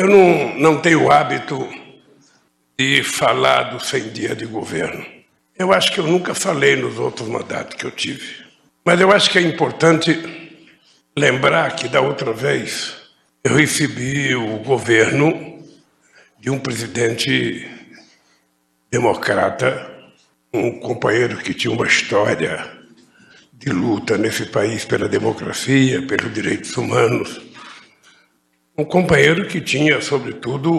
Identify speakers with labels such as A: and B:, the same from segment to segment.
A: Eu não, não tenho o hábito de falar do 100 dias de governo. Eu acho que eu nunca falei nos outros mandatos que eu tive. Mas eu acho que é importante lembrar que da outra vez eu recebi o governo de um presidente democrata, um companheiro que tinha uma história de luta nesse país pela democracia, pelos direitos humanos. Um companheiro que tinha, sobretudo,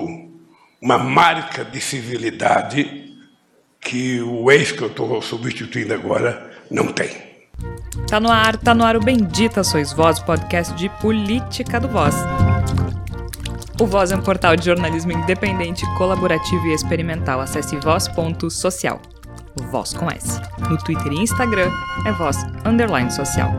A: uma marca de civilidade que o ex que eu estou substituindo agora não tem.
B: Tá no ar, tá no ar o Bendita Sois Voz, podcast de política do Voz. O Voz é um portal de jornalismo independente, colaborativo e experimental. Acesse voz.social. Voz com S. No Twitter e Instagram é voz underline social.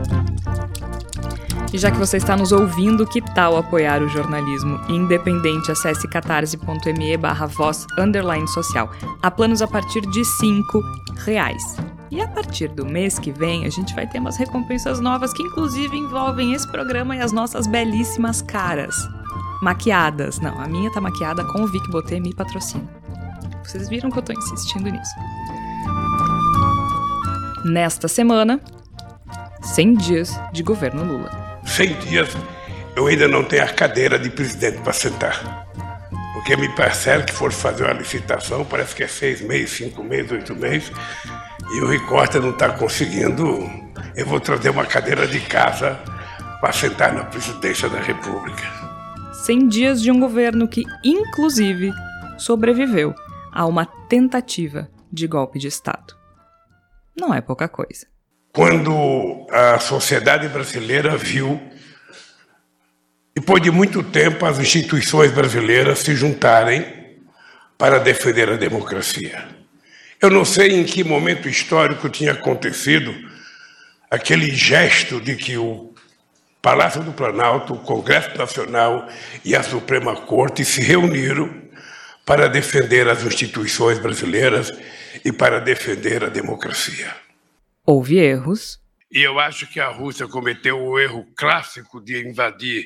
B: E já que você está nos ouvindo, que tal apoiar o jornalismo independente? Acesse catarse.me barra voz underline social. Há planos a partir de 5 reais. E a partir do mês que vem, a gente vai ter umas recompensas novas que inclusive envolvem esse programa e as nossas belíssimas caras. Maquiadas. Não, a minha tá maquiada com o Vic Botê me patrocina. Vocês viram que eu tô insistindo nisso. Nesta semana, 100 dias de governo Lula.
A: 100 dias eu ainda não tenho a cadeira de presidente para sentar. Porque me parece que for fazer uma licitação, parece que é seis meses, cinco meses, oito meses, e o Ricorta não está conseguindo. Eu vou trazer uma cadeira de casa para sentar na presidência da República.
B: 100 dias de um governo que, inclusive, sobreviveu a uma tentativa de golpe de Estado. Não é pouca coisa.
A: Quando a sociedade brasileira viu, depois de muito tempo, as instituições brasileiras se juntarem para defender a democracia. Eu não sei em que momento histórico tinha acontecido aquele gesto de que o Palácio do Planalto, o Congresso Nacional e a Suprema Corte se reuniram para defender as instituições brasileiras e para defender a democracia.
B: Houve erros.
A: E eu acho que a Rússia cometeu o erro clássico de invadir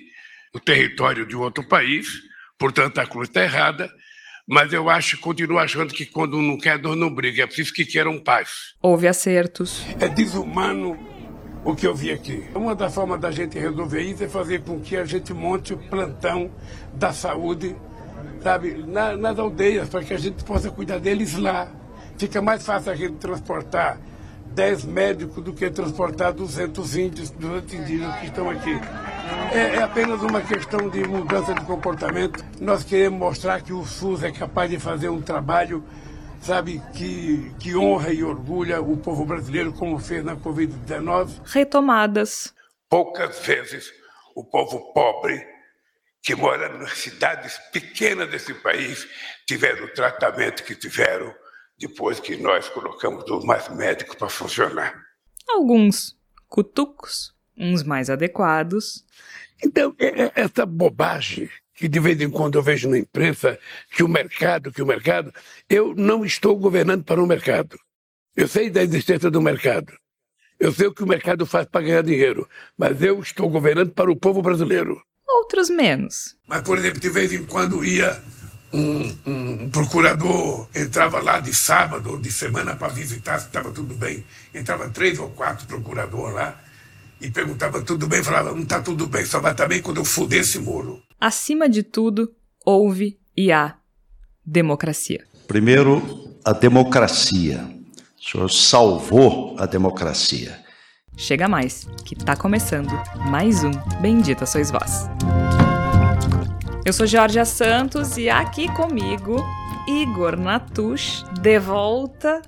A: o território de outro país, portanto a cruz está errada, mas eu acho, continuo achando que quando não quer dor não briga, é preciso que queiram paz.
B: Houve acertos.
A: É desumano o que eu vi aqui. Uma das formas da gente resolver isso é fazer com que a gente monte o plantão da saúde, sabe, na, nas aldeias, para que a gente possa cuidar deles lá. Fica mais fácil a gente transportar 10 médicos do que transportar 200 índios, 200 indígenas que estão aqui. É, é, apenas uma questão de mudança de comportamento. Nós queremos mostrar que o SUS é capaz de fazer um trabalho, sabe, que, que honra e orgulha o povo brasileiro, como fez na Covid-19.
B: Retomadas.
A: Poucas vezes o povo pobre, que mora nas cidades pequenas desse país, tiveram o tratamento que tiveram depois que nós colocamos os mais médicos para funcionar.
B: Alguns cutucos, uns mais adequados.
A: Então, é, é, essa bobagem que de vez em quando eu vejo na imprensa, que o mercado, que o mercado, eu não estou governando para o mercado. Eu sei da existência do mercado. Eu sei o que o mercado faz para ganhar dinheiro, mas eu estou governando para o povo brasileiro.
B: Outros menos.
A: Mas, por exemplo, de vez em quando ia um, um, procurador entrava lá de sábado ou de semana para visitar se estava tudo bem. Entrava três ou quatro procuradores lá e perguntava tudo bem, falava, não está tudo bem, só vai estar bem quando eu fuder esse muro.
B: Acima de tudo, houve e há democracia.
C: Primeiro, a democracia. O senhor salvou a democracia.
B: Chega mais, que está começando mais um Bendita Sois Vós. Eu sou Georgia Santos e aqui comigo Igor Natush, de volta,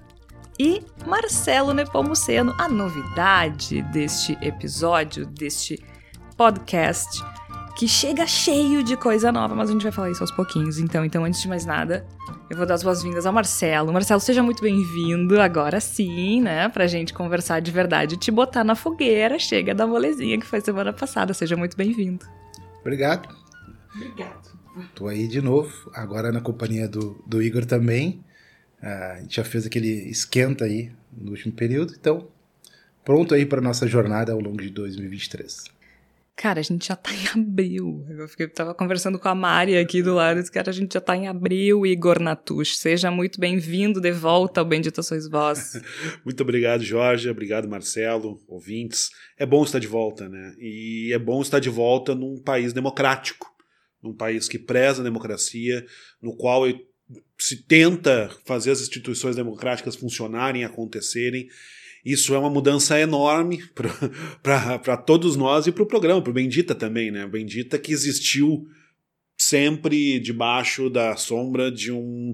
B: e Marcelo Nepomuceno. A novidade deste episódio, deste podcast, que chega cheio de coisa nova, mas a gente vai falar isso aos pouquinhos. Então, então antes de mais nada, eu vou dar as boas-vindas ao Marcelo. Marcelo, seja muito bem-vindo, agora sim, né? Pra gente conversar de verdade, te botar na fogueira, chega da molezinha que foi semana passada. Seja muito bem-vindo.
D: Obrigado.
B: Obrigado.
D: Tô aí de novo, agora na companhia do, do Igor também. Uh, a gente já fez aquele esquenta aí no último período, então pronto aí para nossa jornada ao longo de 2023.
B: Cara, a gente já tá em abril. Eu fiquei, tava conversando com a Mari aqui do lado. Disse, cara, a gente já tá em abril, Igor Natush. Seja muito bem-vindo de volta ao Bendita Sois Vós.
E: muito obrigado, Jorge. Obrigado, Marcelo, ouvintes. É bom estar de volta, né? E é bom estar de volta num país democrático, num país que preza a democracia, no qual se tenta fazer as instituições democráticas funcionarem, acontecerem isso é uma mudança enorme para todos nós e para o programa, para o Bendita também, né? Bendita que existiu sempre debaixo da sombra de um,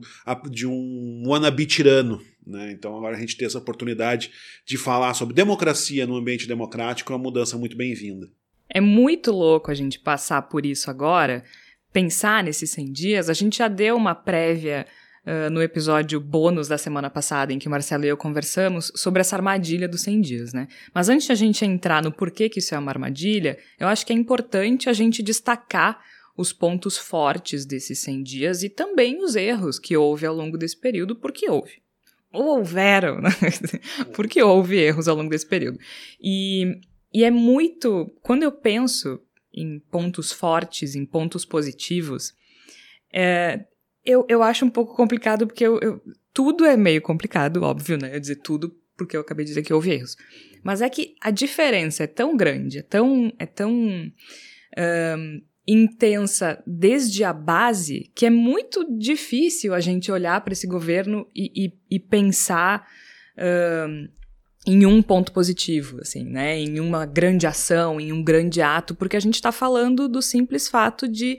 E: de um wannabe tirano. Né? Então agora a gente tem essa oportunidade de falar sobre democracia no ambiente democrático é uma mudança muito bem-vinda.
B: É muito louco a gente passar por isso agora, pensar nesses 100 dias. A gente já deu uma prévia uh, no episódio bônus da semana passada, em que Marcelo e eu conversamos sobre essa armadilha dos 100 dias, né? Mas antes de a gente entrar no porquê que isso é uma armadilha, eu acho que é importante a gente destacar os pontos fortes desses 100 dias e também os erros que houve ao longo desse período, porque houve. Ou houveram, né? porque houve erros ao longo desse período. E, e é muito. Quando eu penso em pontos fortes, em pontos positivos, é, eu, eu acho um pouco complicado porque eu, eu, tudo é meio complicado, óbvio, né? Eu dizer tudo porque eu acabei de dizer que houve erros. Mas é que a diferença é tão grande, é tão, é tão um, intensa desde a base que é muito difícil a gente olhar para esse governo e, e, e pensar um, em um ponto positivo, assim, né? Em uma grande ação, em um grande ato, porque a gente está falando do simples fato de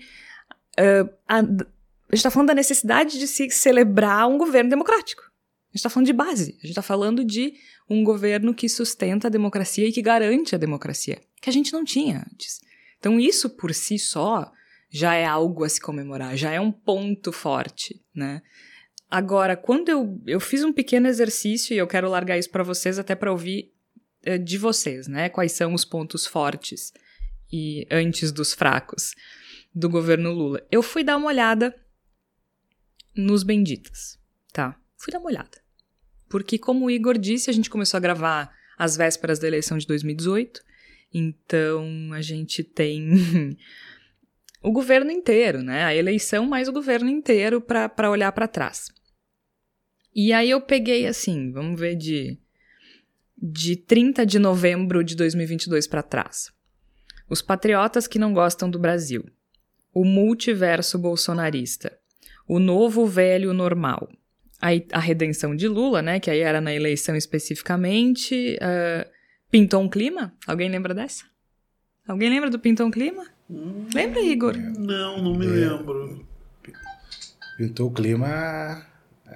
B: uh, a, a gente está falando da necessidade de se celebrar um governo democrático. A gente está falando de base. A gente está falando de um governo que sustenta a democracia e que garante a democracia, que a gente não tinha antes. Então, isso por si só já é algo a se comemorar, já é um ponto forte, né? Agora, quando eu, eu fiz um pequeno exercício e eu quero largar isso para vocês, até para ouvir uh, de vocês, né? Quais são os pontos fortes e antes dos fracos do governo Lula. Eu fui dar uma olhada nos Benditas, tá? Fui dar uma olhada. Porque, como o Igor disse, a gente começou a gravar às vésperas da eleição de 2018, então a gente tem o governo inteiro, né? A eleição mais o governo inteiro para olhar para trás. E aí eu peguei assim, vamos ver de de 30 de novembro de 2022 para trás. Os patriotas que não gostam do Brasil. O multiverso bolsonarista o novo velho normal. Aí, a redenção de Lula, né, que aí era na eleição especificamente, uh, pintou um clima? Alguém lembra dessa? Alguém lembra do pintou um clima? Hum, lembra, Igor?
E: Não, não me é. lembro.
D: Pintou o clima.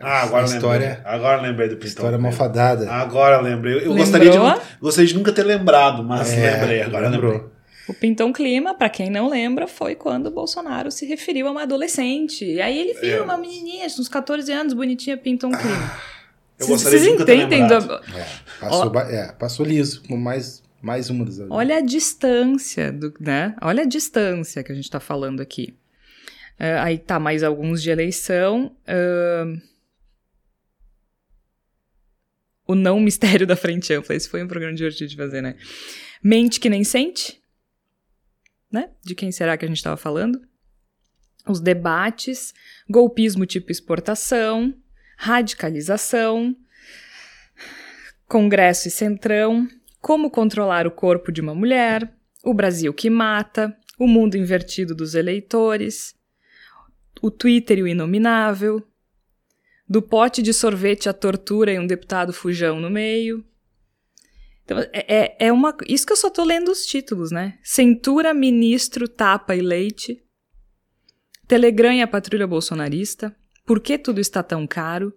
E: Ah, agora história, lembrei. Agora lembrei do Pintou.
D: História malfadada.
E: Agora lembrei. Eu gostaria de, gostaria de nunca ter lembrado, mas é, lembrei. Agora lembrou. lembrei.
B: O Pintão Clima, para quem não lembra, foi quando o Bolsonaro se referiu a uma adolescente. E aí ele viu é. uma menininha, uns 14 anos, bonitinha, Pintão Clima.
E: Eu Vocês entendem? Do...
D: É, passou, é, passou liso, com mais, mais uma das
B: Olha a distância, do, né? Olha a distância que a gente está falando aqui. Uh, aí tá mais alguns de eleição. Uh, o não mistério da frente ampla. Esse foi um programa divertido de fazer, né? Mente que nem sente né? De quem será que a gente estava falando? Os debates, golpismo tipo exportação, radicalização, Congresso e Centrão, como controlar o corpo de uma mulher, o Brasil que mata, o mundo invertido dos eleitores, o Twitter e o inominável, do pote de sorvete à tortura e um deputado fujão no meio, então, é, é, é uma. Isso que eu só tô lendo os títulos, né? Centura, ministro, tapa e leite. Telegram e a patrulha bolsonarista. Por que tudo está tão caro?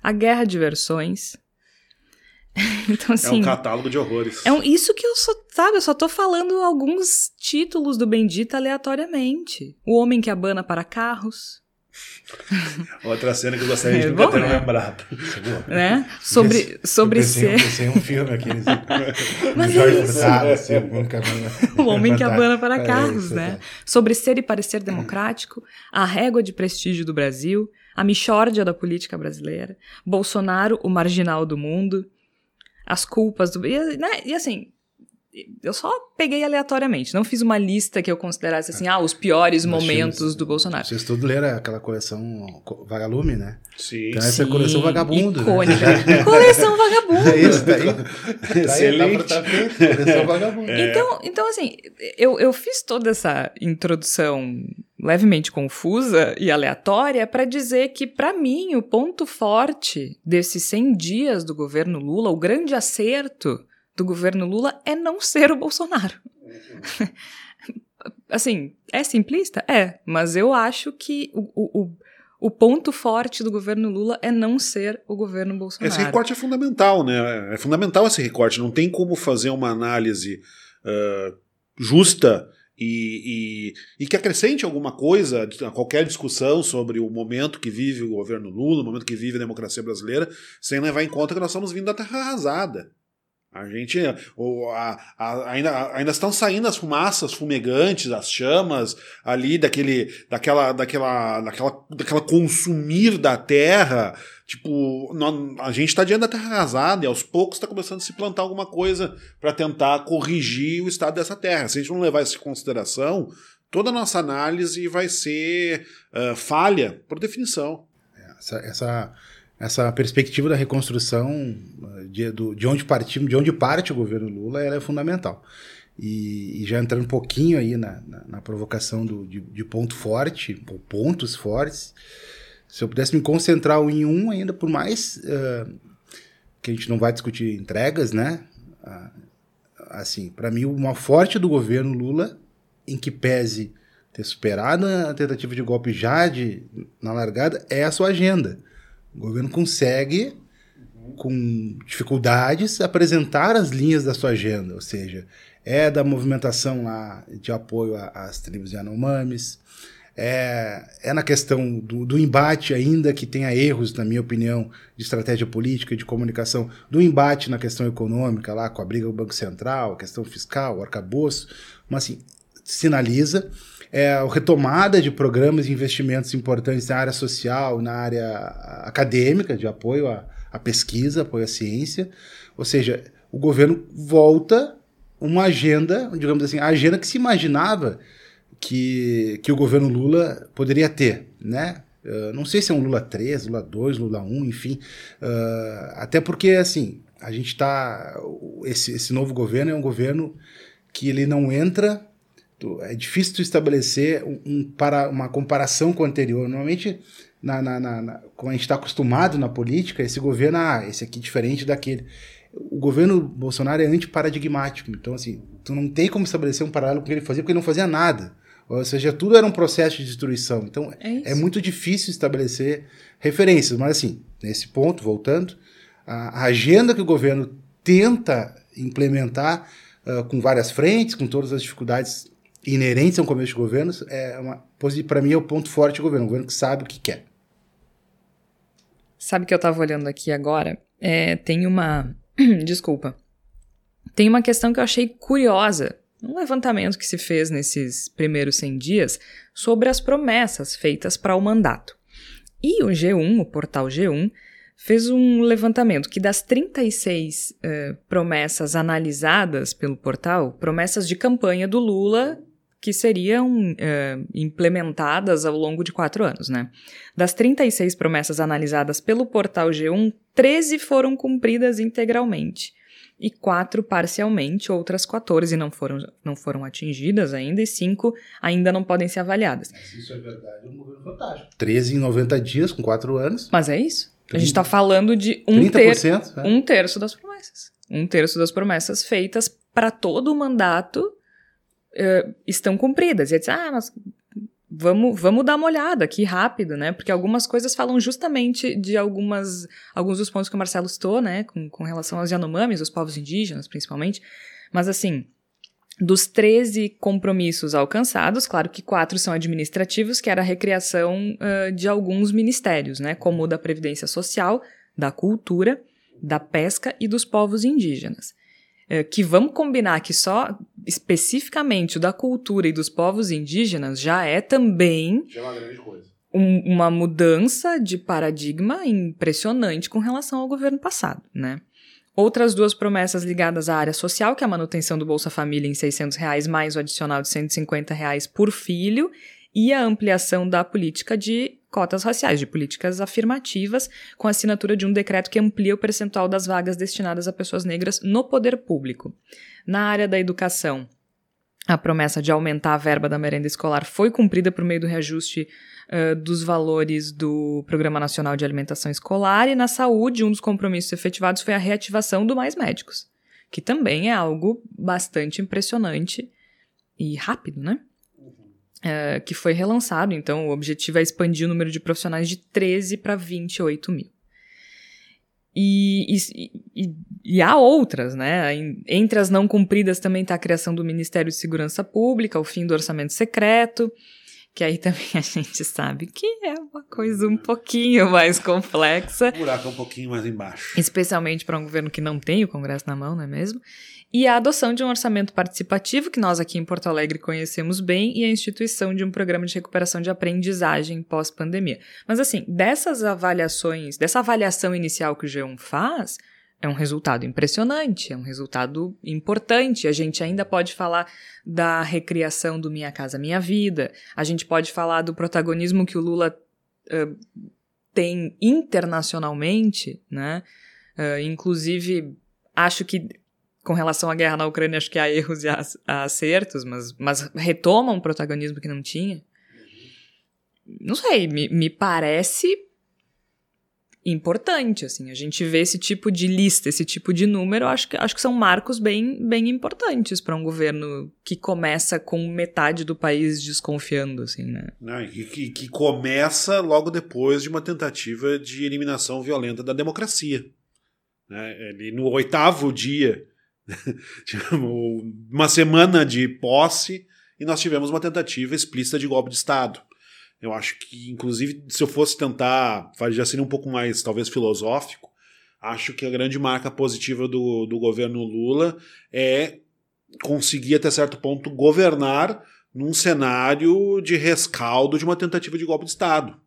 B: A guerra de versões.
E: então, assim, é um assim, catálogo de horrores.
B: É um, isso que eu só, sabe, eu só tô falando alguns títulos do Bendita aleatoriamente. O Homem que Abana para Carros.
E: Outra cena que eu gostaria de é, nunca ter né? lembrado.
B: Né? Sobre, sobre ser.
D: ser um filme aqui.
B: Mas é isso. assim, o Homem que abana para é carros, né? Tá. Sobre ser e parecer democrático, a régua de prestígio do Brasil, a michórdia da política brasileira, Bolsonaro, o marginal do mundo, as culpas do. E, né? e assim, eu só peguei aleatoriamente, não fiz uma lista que eu considerasse assim, ah, os piores
D: Nós
B: momentos
D: tínhamos-
B: do Bolsonaro.
D: Vocês todos leram aquela coleção Co- Vagalume, né?
E: Sim.
D: Então essa é a coleção Vagabundo. né?
B: Icônica. Coleção Vagabundo.
D: É isso, tá aí. Tá aí,
E: Excelente.
D: Tá, tá feito, coleção Vagabundo.
B: Então, então, assim, eu, eu fiz toda essa introdução levemente confusa e aleatória para dizer que, para mim, o ponto forte desses 100 dias do governo Lula, o grande acerto do governo Lula é não ser o Bolsonaro. assim, é simplista? É, mas eu acho que o, o, o, ponto forte do governo Lula é não ser o governo Bolsonaro.
E: Esse recorte é fundamental, né? É fundamental esse recorte. Não tem como fazer uma análise ah, justa e, e, e que acrescente alguma coisa a qualquer discussão sobre o momento que vive o governo Lula, o momento que vive a democracia brasileira, sem levar em conta que nós estamos vindo da terra arrasada. A gente. O, a, a- ainda, ainda estão saindo as fumaças fumegantes, as chamas ali daquele, daquela, daquela, daquela, daquela consumir da terra. Tipo, a gente está diante da terra arrasada e aos poucos está começando a se plantar alguma coisa para tentar corrigir o estado dessa terra. Se a gente não levar isso em consideração, toda a nossa análise vai ser ah, falha, por definição.
D: Essa, essa, essa perspectiva da reconstrução eh, de, do- de onde partimos, de onde parte o governo Lula, ela é fundamental. E, e já entrando um pouquinho aí na, na, na provocação do, de, de ponto forte, ou pontos fortes, se eu pudesse me concentrar em um ainda, por mais eh, que a gente não vai discutir entregas, né? Ah, assim, para mim, uma forte do governo Lula, em que pese ter superado a tentativa de golpe já de, na largada, é a sua agenda. O governo consegue, com dificuldades, apresentar as linhas da sua agenda, ou seja, é da movimentação lá de apoio às tribos Yanomamis, é, é na questão do, do embate, ainda que tenha erros, na minha opinião, de estratégia política e de comunicação, do embate na questão econômica, lá com a briga do Banco Central, a questão fiscal, o arcabouço, mas assim, sinaliza é, a retomada de programas e investimentos importantes na área social, na área acadêmica, de apoio à, à pesquisa, apoio à ciência, ou seja, o governo volta uma agenda, digamos assim, a agenda que se imaginava que, que o governo Lula poderia ter, né? Uh, não sei se é um Lula 3, Lula 2, Lula 1, enfim. Uh, até porque, assim, a gente está. Esse, esse novo governo é um governo que ele não entra. Tu- É difícil tu estabelecer um, um para, uma comparação com o anterior. Normalmente, na, na, na, na- como a gente está acostumado na política, esse governo, ah, esse aqui é diferente daquele. O governo Bolsonaro é antiparadigmático. Então, assim, tu não tem como estabelecer um paralelo com o que ele fazia, porque ele não fazia nada. Ou seja, tudo era um processo de destruição. Então,
B: É
D: é muito difícil estabelecer referências. Mas, assim, nesse ponto, voltando, a a agenda que o governo tenta implementar ah, com várias frentes, com todas as dificuldades inerentes a um começo de governo, é uma, para mim é o ponto forte do governo, um governo que sabe o que quer.
B: Sabe que eu tava olhando aqui agora? É, tem uma. Desculpa. Tem uma questão que eu achei curiosa. Um levantamento que se fez nesses primeiros 100 dias sobre as promessas feitas para o mandato. E o G1, o portal G1, fez um levantamento que das 36 eh, promessas analisadas pelo portal, promessas de campanha do Lula que seriam eh, implementadas ao longo de quatro anos, né? Das 36 promessas analisadas pelo portal G1, 13 foram cumpridas integralmente e quatro parcialmente, outras 14 não foram, não foram atingidas ainda e cinco ainda não podem ser avaliadas.
D: Mas isso é verdade, é um governo fantástico. 13 em 90 dias, com 4 anos.
B: Mas é isso? A gente está falando de um,
D: 30%.
B: ter,
D: né?
B: um terço das promessas. Um terço das promessas feitas para todo o mandato eh, estão cumpridas. E aí diz, ah, mas vamos, vamos dar uma olhada aqui rápido, né? Porque algumas coisas falam justamente de algumas, alguns dos pontos que o Marcelo citou, né? Com, com relação aos Yanomamis, os povos indígenas, principalmente. Mas assim, dos 13 compromissos alcançados, claro que quatro são administrativos, que era a recriação ah, de alguns ministérios, né? Como o da Previdência Social, da Cultura, da Pesca e dos povos indígenas. Eh, que vamos combinar que só especificamente o da cultura e dos povos indígenas já é também
D: Já é uma grande coisa.
B: um- uma mudança de paradigma impressionante com relação ao governo passado, né? Outras duas promessas ligadas à área social, que é a manutenção do Bolsa Família em 600 reais, mais o adicional de 150 reais por filho, e a ampliação da política de cotas raciais, de políticas afirmativas, com a assinatura de um decreto que amplia o percentual das vagas destinadas a pessoas negras no poder público. Na área da educação, a promessa de aumentar a verba da merenda escolar foi cumprida por meio do reajuste uh, dos valores do Programa Nacional de Alimentação Escolar e na saúde, um dos compromissos efetivados foi a reativação do Mais Médicos, que também é algo bastante impressionante e rápido, né? Uh, que foi relançado, então o objetivo é expandir o número de profissionais de 13 para 28 mil. E, e, e, e, há outras, né? Entre as não cumpridas também está a criação do Ministério de Segurança Pública, o fim do orçamento secreto, que aí também a gente sabe que é uma coisa um pouquinho mais complexa.
E: O buraco é um pouquinho mais embaixo.
B: Especialmente para um governo que não tem o Congresso na mão, não é mesmo? E a adoção de um orçamento participativo, que nós aqui em Porto Alegre conhecemos bem, e a instituição de um programa de recuperação de aprendizagem pós-pandemia. Mas assim, dessas avaliações, dessa avaliação inicial que o G1 faz, é um resultado impressionante, é um resultado importante. A gente ainda pode falar da recriação do Minha Casa Minha Vida, a gente pode falar do protagonismo que o Lula uh, tem internacionalmente, né? Uh, inclusive, acho que com relação à guerra na Ucrânia, acho que há erros e há acertos, mas, mas retoma um protagonismo que não tinha. Não sei, me, me parece importante, assim. A gente vê esse tipo de lista, esse tipo de número, acho que, acho que são marcos bem, bem importantes para um governo que começa com metade do país desconfiando, assim, né?
E: Não, e que, que começa logo depois de uma tentativa de eliminação violenta da democracia. Né? Ele, no oitavo dia, uma semana de posse, e nós tivemos uma tentativa explícita de golpe de Estado. Eu acho que, inclusive, se eu fosse tentar, já seria um pouco mais, talvez, filosófico, acho que a grande marca positiva do, do governo Lula é conseguir, até certo ponto, governar num cenário de rescaldo de uma tentativa de golpe de Estado.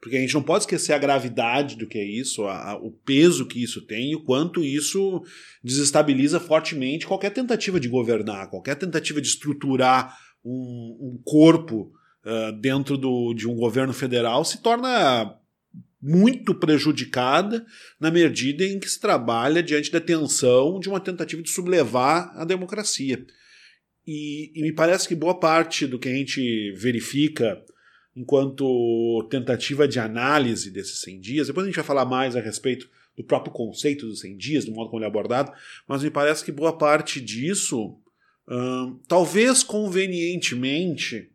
E: Porque a gente não pode esquecer a gravidade do que é isso, a, a, o peso que isso tem e o quanto isso desestabiliza fortemente qualquer tentativa de governar, qualquer tentativa de estruturar um, um corpo uh, dentro do, de um governo federal se torna muito prejudicada na medida em que se trabalha diante da tensão de uma tentativa de sublevar a democracia. E, e me parece que boa parte do que a gente verifica enquanto tentativa de análise desses 100 dias, depois a gente vai falar mais a respeito do próprio conceito dos 100 dias, do modo como ele é abordado, mas me parece que boa parte disso, hum, talvez convenientemente,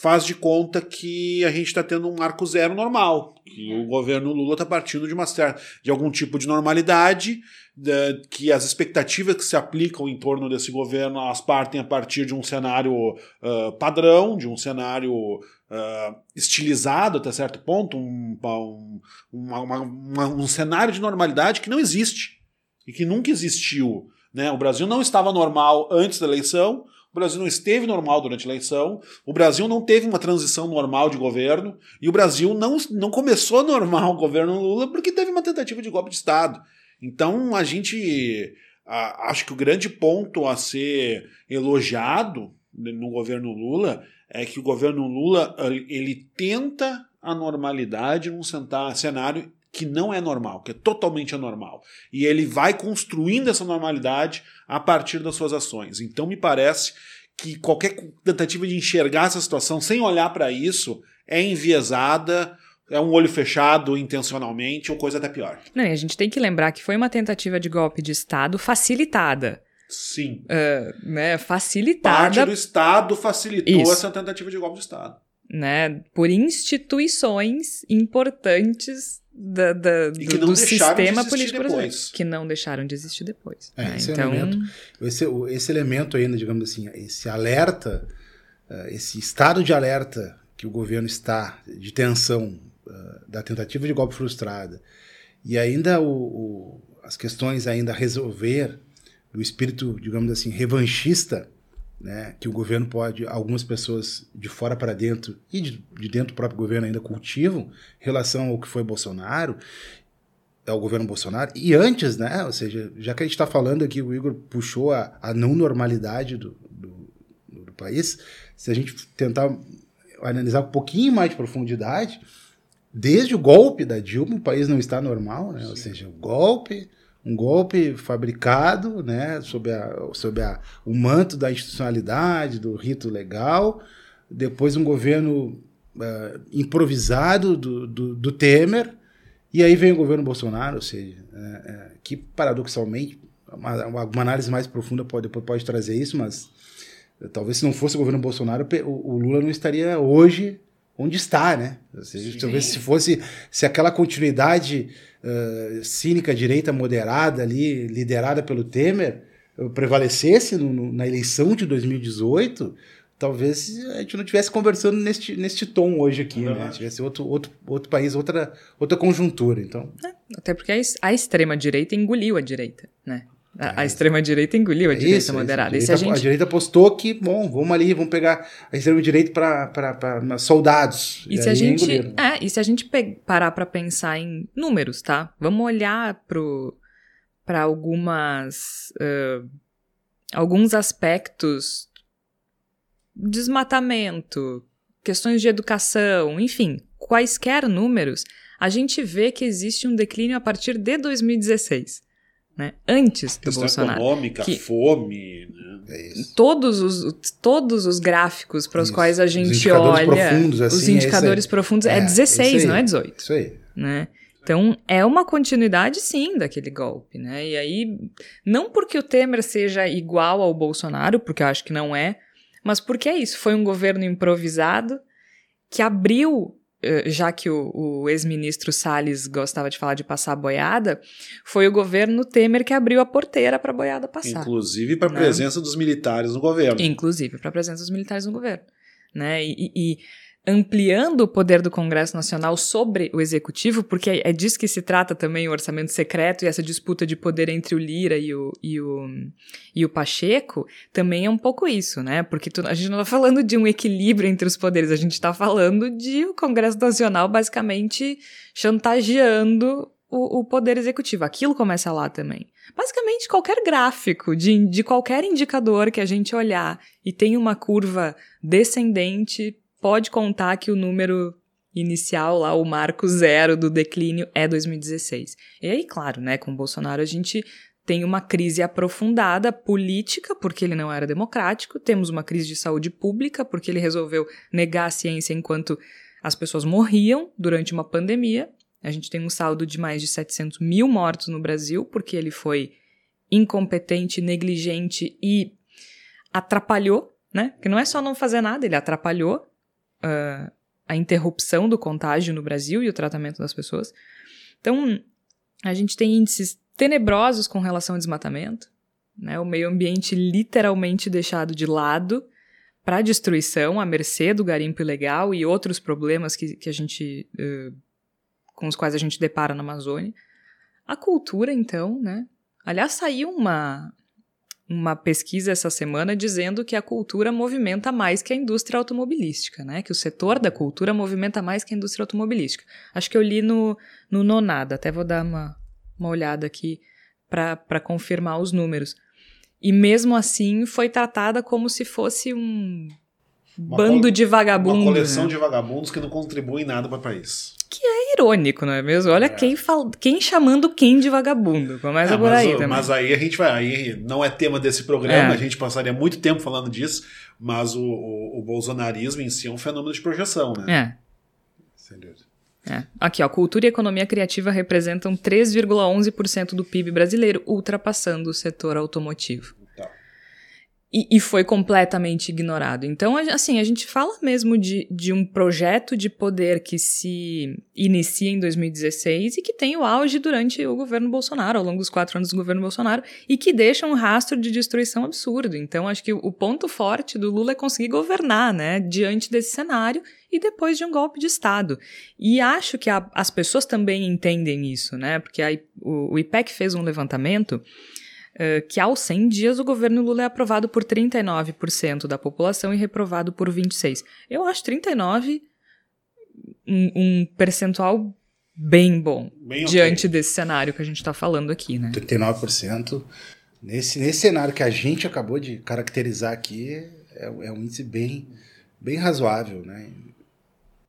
E: faz de conta que a gente está tendo um marco zero normal, que o governo Lula está partindo de uma certa, de algum tipo de normalidade, de, que as expectativas que se aplicam em torno desse governo elas partem a partir de um cenário uh, padrão, de um cenário uh, estilizado até certo ponto, um, um, uma, uma, um cenário de normalidade que não existe e que nunca existiu. Né? O Brasil não estava normal antes da eleição, o Brasil não esteve normal durante a eleição, o Brasil não teve uma transição normal de governo, e o Brasil não, não começou normal o governo Lula porque teve uma tentativa de golpe de Estado. Então a gente. Acho que o grande ponto a ser elogiado no governo Lula é que o governo Lula ele tenta a normalidade num cenário que não é normal, que é totalmente anormal. E ele vai construindo essa normalidade a partir das suas ações. Então me parece que qualquer tentativa de enxergar essa situação sem olhar para isso é enviesada, é um olho fechado intencionalmente ou coisa até pior.
B: Não, e a gente tem que lembrar que foi uma tentativa de golpe de Estado facilitada.
E: Sim.
B: Uh, né, facilitada.
E: Parte do Estado facilitou Isso. essa tentativa de golpe de Estado.
B: Né, por instituições importantes da, da, do, do sistema político brasileiro. Que não deixaram de existir depois.
D: É, né? esse, então... elemento, esse, esse elemento ainda, digamos assim, esse alerta, uh, esse estado de alerta que o governo está, de tensão, uh, da tentativa de golpe frustrada, e ainda o, o, as questões ainda a resolver, do espírito, digamos assim, revanchista, né, que o governo pode, algumas pessoas de fora para dentro e de, de, dentro do próprio governo ainda cultivam, em relação ao que foi Bolsonaro, é o governo Bolsonaro. E antes, né? Ou seja, já que a gente está falando aqui, o Igor puxou a, a não normalidade do, do, do, país, se a gente tentar analisar um pouquinho mais de profundidade, desde o golpe da Dilma, o país não está normal, né? Sim. Ou seja, o golpe, um golpe fabricado, né? Sob, a, sob a, o manto da institucionalidade, do rito legal, depois um governo uh, improvisado do, do, do Temer e aí vem o governo Bolsonaro, ou seja, é, é, que paradoxalmente, uma, uma, análise mais profunda pode, pode trazer isso, mas talvez se não fosse o governo Bolsonaro, o, o Lula não estaria hoje onde está, né? Seja, talvez se fosse, se aquela continuidade uh, cínica, direita moderada ali, liderada pelo Temer, prevalecesse no, no, na eleição de 2018, talvez a gente não estivesse conversando neste, neste tom hoje aqui, é né? Tivesse outro, outro, outro país, outra, outra conjuntura, então...
B: É, até porque a, extrema-direita engoliu a direita, né? A, a extrema-direita engoliu a direita isso, moderada.
D: Isso, a, direita, a, gente... a direita postou que, bom, vamos ali, vamos pegar a extrema-direita para soldados.
B: E, e se a gente, é, e se a gente parar para pensar em números, tá? Vamos olhar para algumas... Uh, alguns aspectos desmatamento, questões de educação, enfim, quaisquer números, a gente vê que existe um declínio a partir de 2016. Né? Antes do Bolsonaro.
E: econômica, que fome. Né?
B: É todos, os, todos os gráficos para os quais a gente os olha. Profundos, assim, os indicadores é profundos é, é 16, não é 18.
D: Isso aí.
B: Né? Então, é uma continuidade, sim, daquele golpe, né? E aí, não porque o Temer seja igual ao Bolsonaro, porque eu acho que não é, mas porque é isso, foi um governo improvisado que abriu já que o, o ex-ministro Salles gostava de falar de passar boiada, foi o governo Temer que abriu a porteira para a boiada passar.
E: Inclusive para a né? presença dos militares no governo.
B: Inclusive para a presença dos militares no governo. Né? E, e, ampliando o poder do Congresso Nacional sobre o Executivo, porque é, disso que se trata também o orçamento secreto e essa disputa de poder entre o Lira e o, e o, e o Pacheco, também é um pouco isso, né? Porque tu, a gente não está falando de um equilíbrio entre os poderes, a gente está falando de o Congresso Nacional basicamente chantageando o, o, poder executivo. Aquilo começa lá também. Basicamente, qualquer gráfico de, de qualquer indicador que a gente olhar e tem uma curva descendente pode contar que o número inicial lá, o marco zero do declínio é 2016. E aí, claro, né, com o Bolsonaro a gente tem uma crise aprofundada política, porque ele não era democrático, temos uma crise de saúde pública, porque ele resolveu negar a ciência enquanto as pessoas morriam durante uma pandemia. A gente tem um saldo de mais de 700 mil mortos no Brasil, porque ele foi incompetente, negligente e atrapalhou, né? Que não é só não fazer nada, ele atrapalhou uh, a interrupção do contágio no Brasil e o tratamento das pessoas. Então, a gente tem índices tenebrosos com relação ao desmatamento, né? o meio ambiente literalmente deixado de lado para destruição, à mercê do garimpo ilegal e outros problemas que, que a gente, uh, com os quais a gente depara na Amazônia. A cultura, então, né? Aliás, saiu uma, uma pesquisa essa semana dizendo que a cultura movimenta mais que a indústria automobilística, né? Que o setor da cultura movimenta mais que a indústria automobilística. Acho que eu li no, no Nonada, até vou dar uma, uma olhada aqui para confirmar os números. E mesmo assim foi tratada como se fosse um uma bando de vagabundos. Uma
E: coleção
B: né?
E: de vagabundos que não contribuem nada para o país.
B: Que é irônico, não é mesmo? Olha é. quem, fal... quem chamando quem de vagabundo. Começa é, por aí
E: mas,
B: também.
E: Mas aí a gente vai. Aí não é tema desse programa, é. a gente passaria muito tempo falando disso, mas o, o, o, bolsonarismo em si é um fenômeno de projeção,
B: né? É. Sem dúvida. É. Aqui, ó, cultura e economia criativa representam 3,11% do PIB brasileiro, ultrapassando o setor automotivo. E, e, foi completamente ignorado. Então, assim, a gente fala mesmo de, de um projeto de poder que se inicia em 2016 e que tem o auge durante o governo Bolsonaro, ao longo dos quatro anos do governo Bolsonaro, e que deixa um rastro de destruição absurdo. Então, acho que o ponto forte do Lula é conseguir governar, né, diante desse cenário e depois de um golpe de Estado. E acho que a, as pessoas também entendem isso, né, porque a, o, o IPEC fez um levantamento que aos 100 dias o governo Lula é aprovado por 39% da população e reprovado por 26%. Eu acho 39% um, um percentual bem bom
E: Bem
B: diante
E: ok.
B: desse cenário que a gente está falando aqui, né?
D: 39%. Nesse, nesse cenário que a gente acabou de caracterizar aqui, é, é um índice bem, bem razoável, né?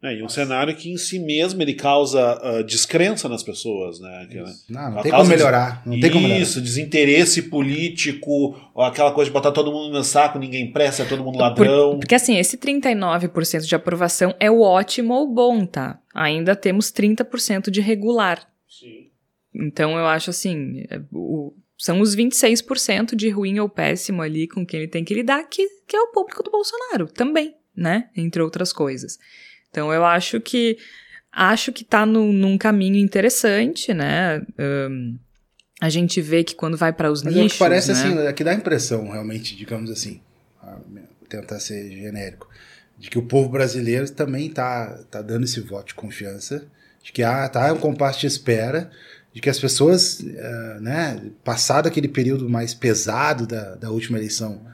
E: É, e um cenário que em si mesmo ele causa ah, descrença nas pessoas, né? Que, né?
D: Não, não tem como melhorar. Não tem como melhorar.
E: Isso, desinteresse político, aquela coisa de botar todo mundo no saco, ninguém presta, é todo mundo ladrão.
B: Porque assim, esse 39% de aprovação é o ótimo ou bom, tá? Ainda temos 30% de regular.
E: Sim.
B: Então eu acho assim, é, o- são os 26% de ruim ou péssimo ali com quem ele tem que lidar, que, que é o público do Bolsonaro também, né? Entre outras coisas. Então eu acho que acho que tá no- num caminho interessante, né? Ahn, a gente vê que quando vai para os
D: Mas é
B: nichos,
D: que parece
B: né?
D: assim, é que dá a impressão, realmente, digamos assim, tentar ser genérico, de que o povo brasileiro também tá, tá dando esse voto de confiança, de que ah, tá um compasso de espera, de que as pessoas, eh, né, passado aquele período mais pesado da, da última eleição,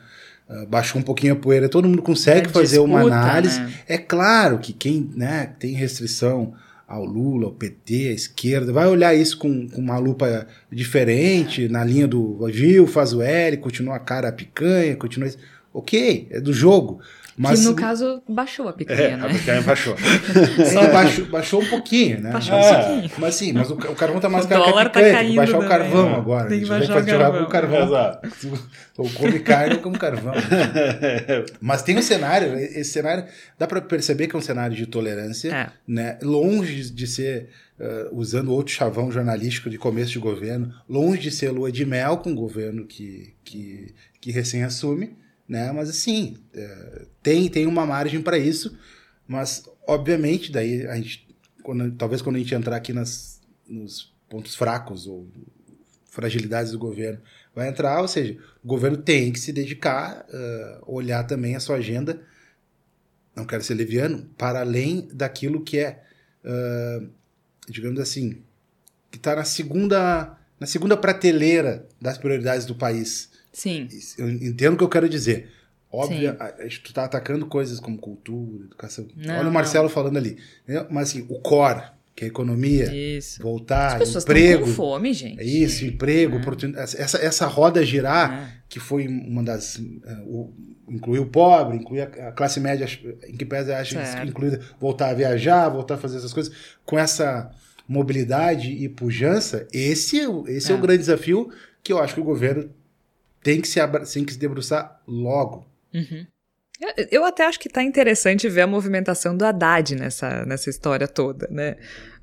D: baixou um pouquinho a poeira, todo mundo consegue fazer uma análise.
B: né?
D: É claro que quem né, tem restrição ao Lula, ao PT, à esquerda, vai olhar isso com, com uma lupa diferente, na linha do viu, faz o L, continua a cara a picanha, continua. isso. Ok, é do jogo. Mas
B: que no caso baixou a picanha,
E: É, a
B: né?
E: picanha baixou.
D: só baixou, baixou um pouquinho, né?
B: Baixou um pouquinho.
D: mas sim, mas o, o carvão tá mais
B: O
D: caro que a
B: tá
D: picanha, tem que baixar o
B: também.
D: carvão
E: É.
D: agora.
B: Tem que
D: a gente
B: baixar
D: vai
B: o
D: tirar
B: carvão.
D: o carvão.
E: Exato.
D: Ou come carne ou come carvão. Mas tem um cenário, esse cenário dá para perceber que é um cenário de tolerância,
B: É.
D: né? Longe de ser uh, usando outro chavão jornalístico de começo de governo, longe de ser lua de mel com o governo que, que, que recém assume, né? Mas assim, uh, tem, tem uma margem para isso, mas obviamente daí a gente, quando, talvez quando a gente entrar aqui nas, nos pontos fracos ou fragilidades do governo vai entrar, ou seja, o governo tem que se dedicar, uh, olhar também a sua agenda, não quero ser leviano, para além daquilo que é, uh, digamos assim, que está na segunda, na segunda prateleira das prioridades do país.
B: Sim.
D: Eu entendo o que eu quero dizer. Óbvio, a, a gente tá atacando coisas como cultura, educação.
B: Não,
D: Olha o Marcelo falando ali. né? Mas assim, o core, que é a economia,
B: Isso.
D: voltar,
B: As pessoas
D: emprego.
B: com fome, gente.
D: É isso, emprego,
B: É.
D: oportunidade. Essa, essa roda girar,
B: É.
D: que foi uma das. eh, o, incluir o pobre, incluir a, a classe média, em que pese acha
B: Certo.
D: incluída, voltar a viajar, voltar a fazer essas coisas, com essa mobilidade e pujança, esse, é esse é.
B: É.
D: o grande desafio que eu acho que o governo tem que se, tem que se debruçar logo.
B: Uhum. Eu- até acho que tá interessante ver a movimentação do Haddad nessa, nessa história toda, né?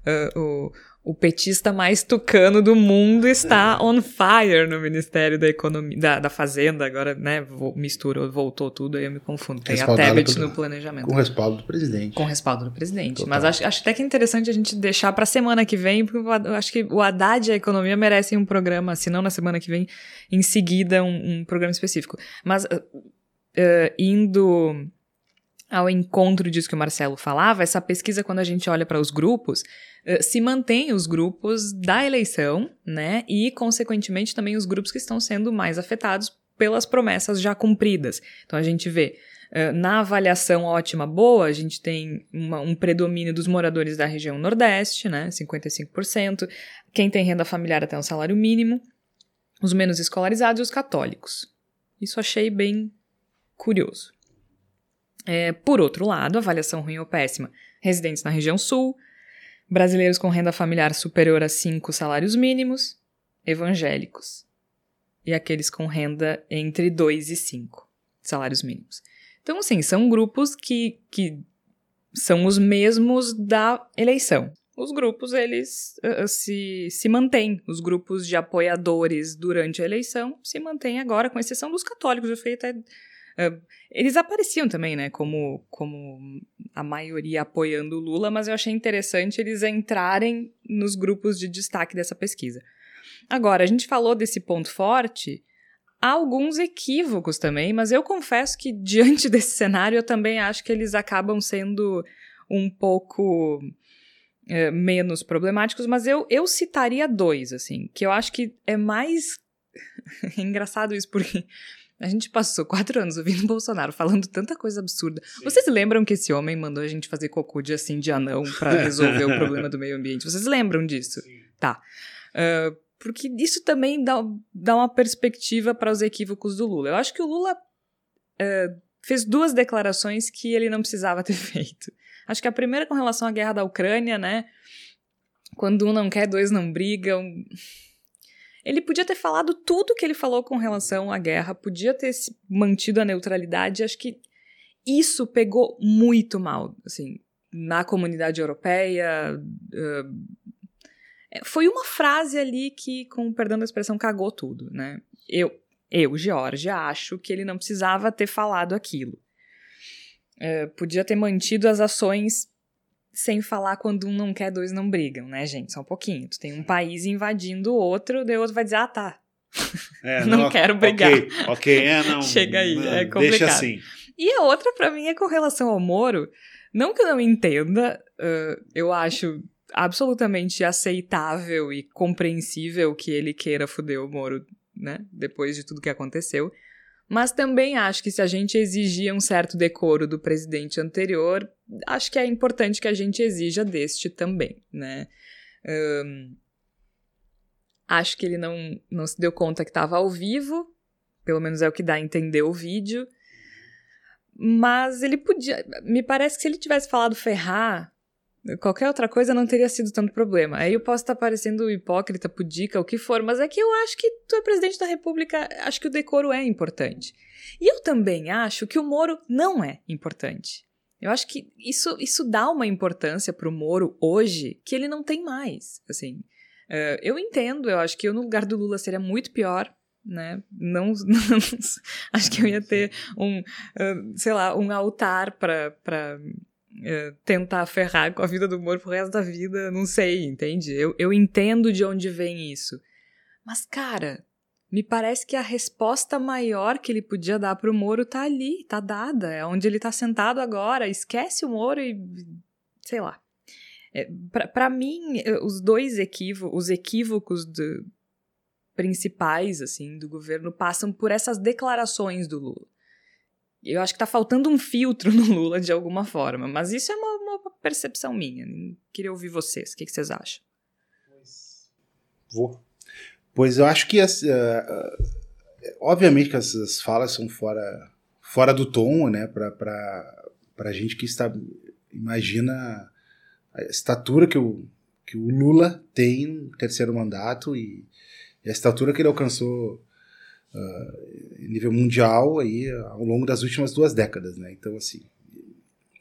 B: Ah, o, o petista mais tucano do mundo está on fire no Ministério da Economia, da, da Fazenda, agora, né? Misturou, voltou tudo, aí eu me confundo. Tem a Tebet no planejamento.
D: Com o respaldo do presidente.
B: Com respaldo do presidente.
D: Total.
B: Mas acho, acho até que é interessante a gente deixar pra semana que vem, porque eu acho que o Haddad e a economia merecem um programa, se não na semana que vem, em seguida um, um programa específico. Mas uh, uh, indo ao encontro disso que o Marcelo falava, essa pesquisa, quando a gente olha para os grupos, se mantém os grupos da eleição, né? E, consequentemente, também os grupos que estão sendo mais afetados pelas promessas já cumpridas. Então a gente vê Uh, na avaliação ótima boa, a gente tem uma- um predomínio dos moradores da região Nordeste, né? 55%. Quem tem renda familiar até um salário mínimo. Os menos escolarizados e os católicos. Isso achei bem curioso. É, por outro lado, avaliação ruim ou péssima. Residentes na região sul, brasileiros com renda familiar superior a 5 salários mínimos, evangélicos. E aqueles com renda entre 2 e 5 salários mínimos. Então, assim, são grupos que, que são os mesmos da eleição. Os grupos, eles uh, se, se mantêm. Os grupos de apoiadores durante a eleição se mantêm agora, com exceção dos católicos. Eu fui até. Uh, eles apareciam também, né, como, como a maioria apoiando o Lula, mas eu achei interessante eles entrarem nos grupos de destaque dessa pesquisa. Agora, a gente falou desse ponto forte, há alguns equívocos também, mas eu confesso que diante desse cenário eu também acho que eles acabam sendo um pouco é, menos problemáticos, mas eu, eu citaria dois, assim, que eu acho que é mais engraçado isso, porque A gente passou quatro anos ouvindo Bolsonaro falando tanta coisa absurda. Sim. Vocês lembram que esse homem mandou a gente fazer cocô de assim de anão para resolver o problema do meio ambiente? Vocês lembram disso? Sim. Tá. Uh, porque isso também dá, dá uma perspectiva para os equívocos do Lula. Eu acho que o Lula uh, fez duas declarações que ele não precisava ter feito. Acho que a primeira com relação à guerra da Ucrânia, né? Quando um não quer, dois não brigam. Ele podia ter falado tudo que ele falou com relação à guerra, podia ter mantido a neutralidade. Acho que isso pegou muito mal, assim, na comunidade europeia. Uh, foi uma frase ali que, com perdão da expressão, cagou tudo, né? Eu, eu, George, acho que ele não precisava ter falado aquilo. É, podia ter mantido as ações sem falar quando um não quer, dois não brigam, né, gente? Só um pouquinho. Tu tem um país invadindo o outro, daí o outro vai dizer, ah, tá. É, não, não, quero brigar.
E: Ok, ok, é, não.
B: Chega aí,
E: não,
B: é complicado.
E: Deixa assim.
B: E a outra, para mim, é com relação ao Moro. Não que eu não entenda, uh, eu acho absolutamente aceitável e compreensível que ele queira foder o Moro, né? Depois de tudo que aconteceu. Mas também acho que se a gente exigia um certo decoro do presidente anterior, acho que é importante que a gente exija deste também, né? Um, acho que ele não, não se deu conta que estava ao vivo, pelo menos é o que dá a entender o vídeo. Mas ele podia. Me parece que se ele tivesse falado ferrar, Qualquer outra coisa não teria sido tanto problema. Aí eu posso estar parecendo hipócrita, pudica, o que for, mas é que eu acho que tu é presidente da República, acho que o decoro é importante. E eu também acho que o Moro não é importante. Eu acho que isso, isso dá uma importância pro Moro hoje que ele não tem mais. Assim, uh, eu entendo, eu acho que eu no lugar do Lula seria muito pior, né? Não, não acho que eu ia ter um, uh, sei lá, um altar para tentar ferrar com a vida do humor pro resto da vida, não sei, entende? Eu, eu entendo de onde vem isso. Mas, cara, me parece que a resposta maior que ele podia dar pro Moro tá ali, tá dada, é onde ele tá sentado agora. Esquece o Moro e. sei lá. É, para mim, os dois equívocos, os equívocos do, principais, assim, do governo passam por essas declarações do Lula. Eu acho que tá faltando um filtro no Lula de alguma forma, mas isso é uma, uma percepção minha. Queria ouvir vocês. O que, que vocês acham?
D: Vou. Pois eu acho que, as, uh, obviamente que essas falas são fora, fora do tom, né, para a gente que está, imagina a estatura que o, que o Lula tem no terceiro mandato e, e a estatura que ele alcançou uh, nível mundial aí ao longo das últimas duas décadas, né? Então assim,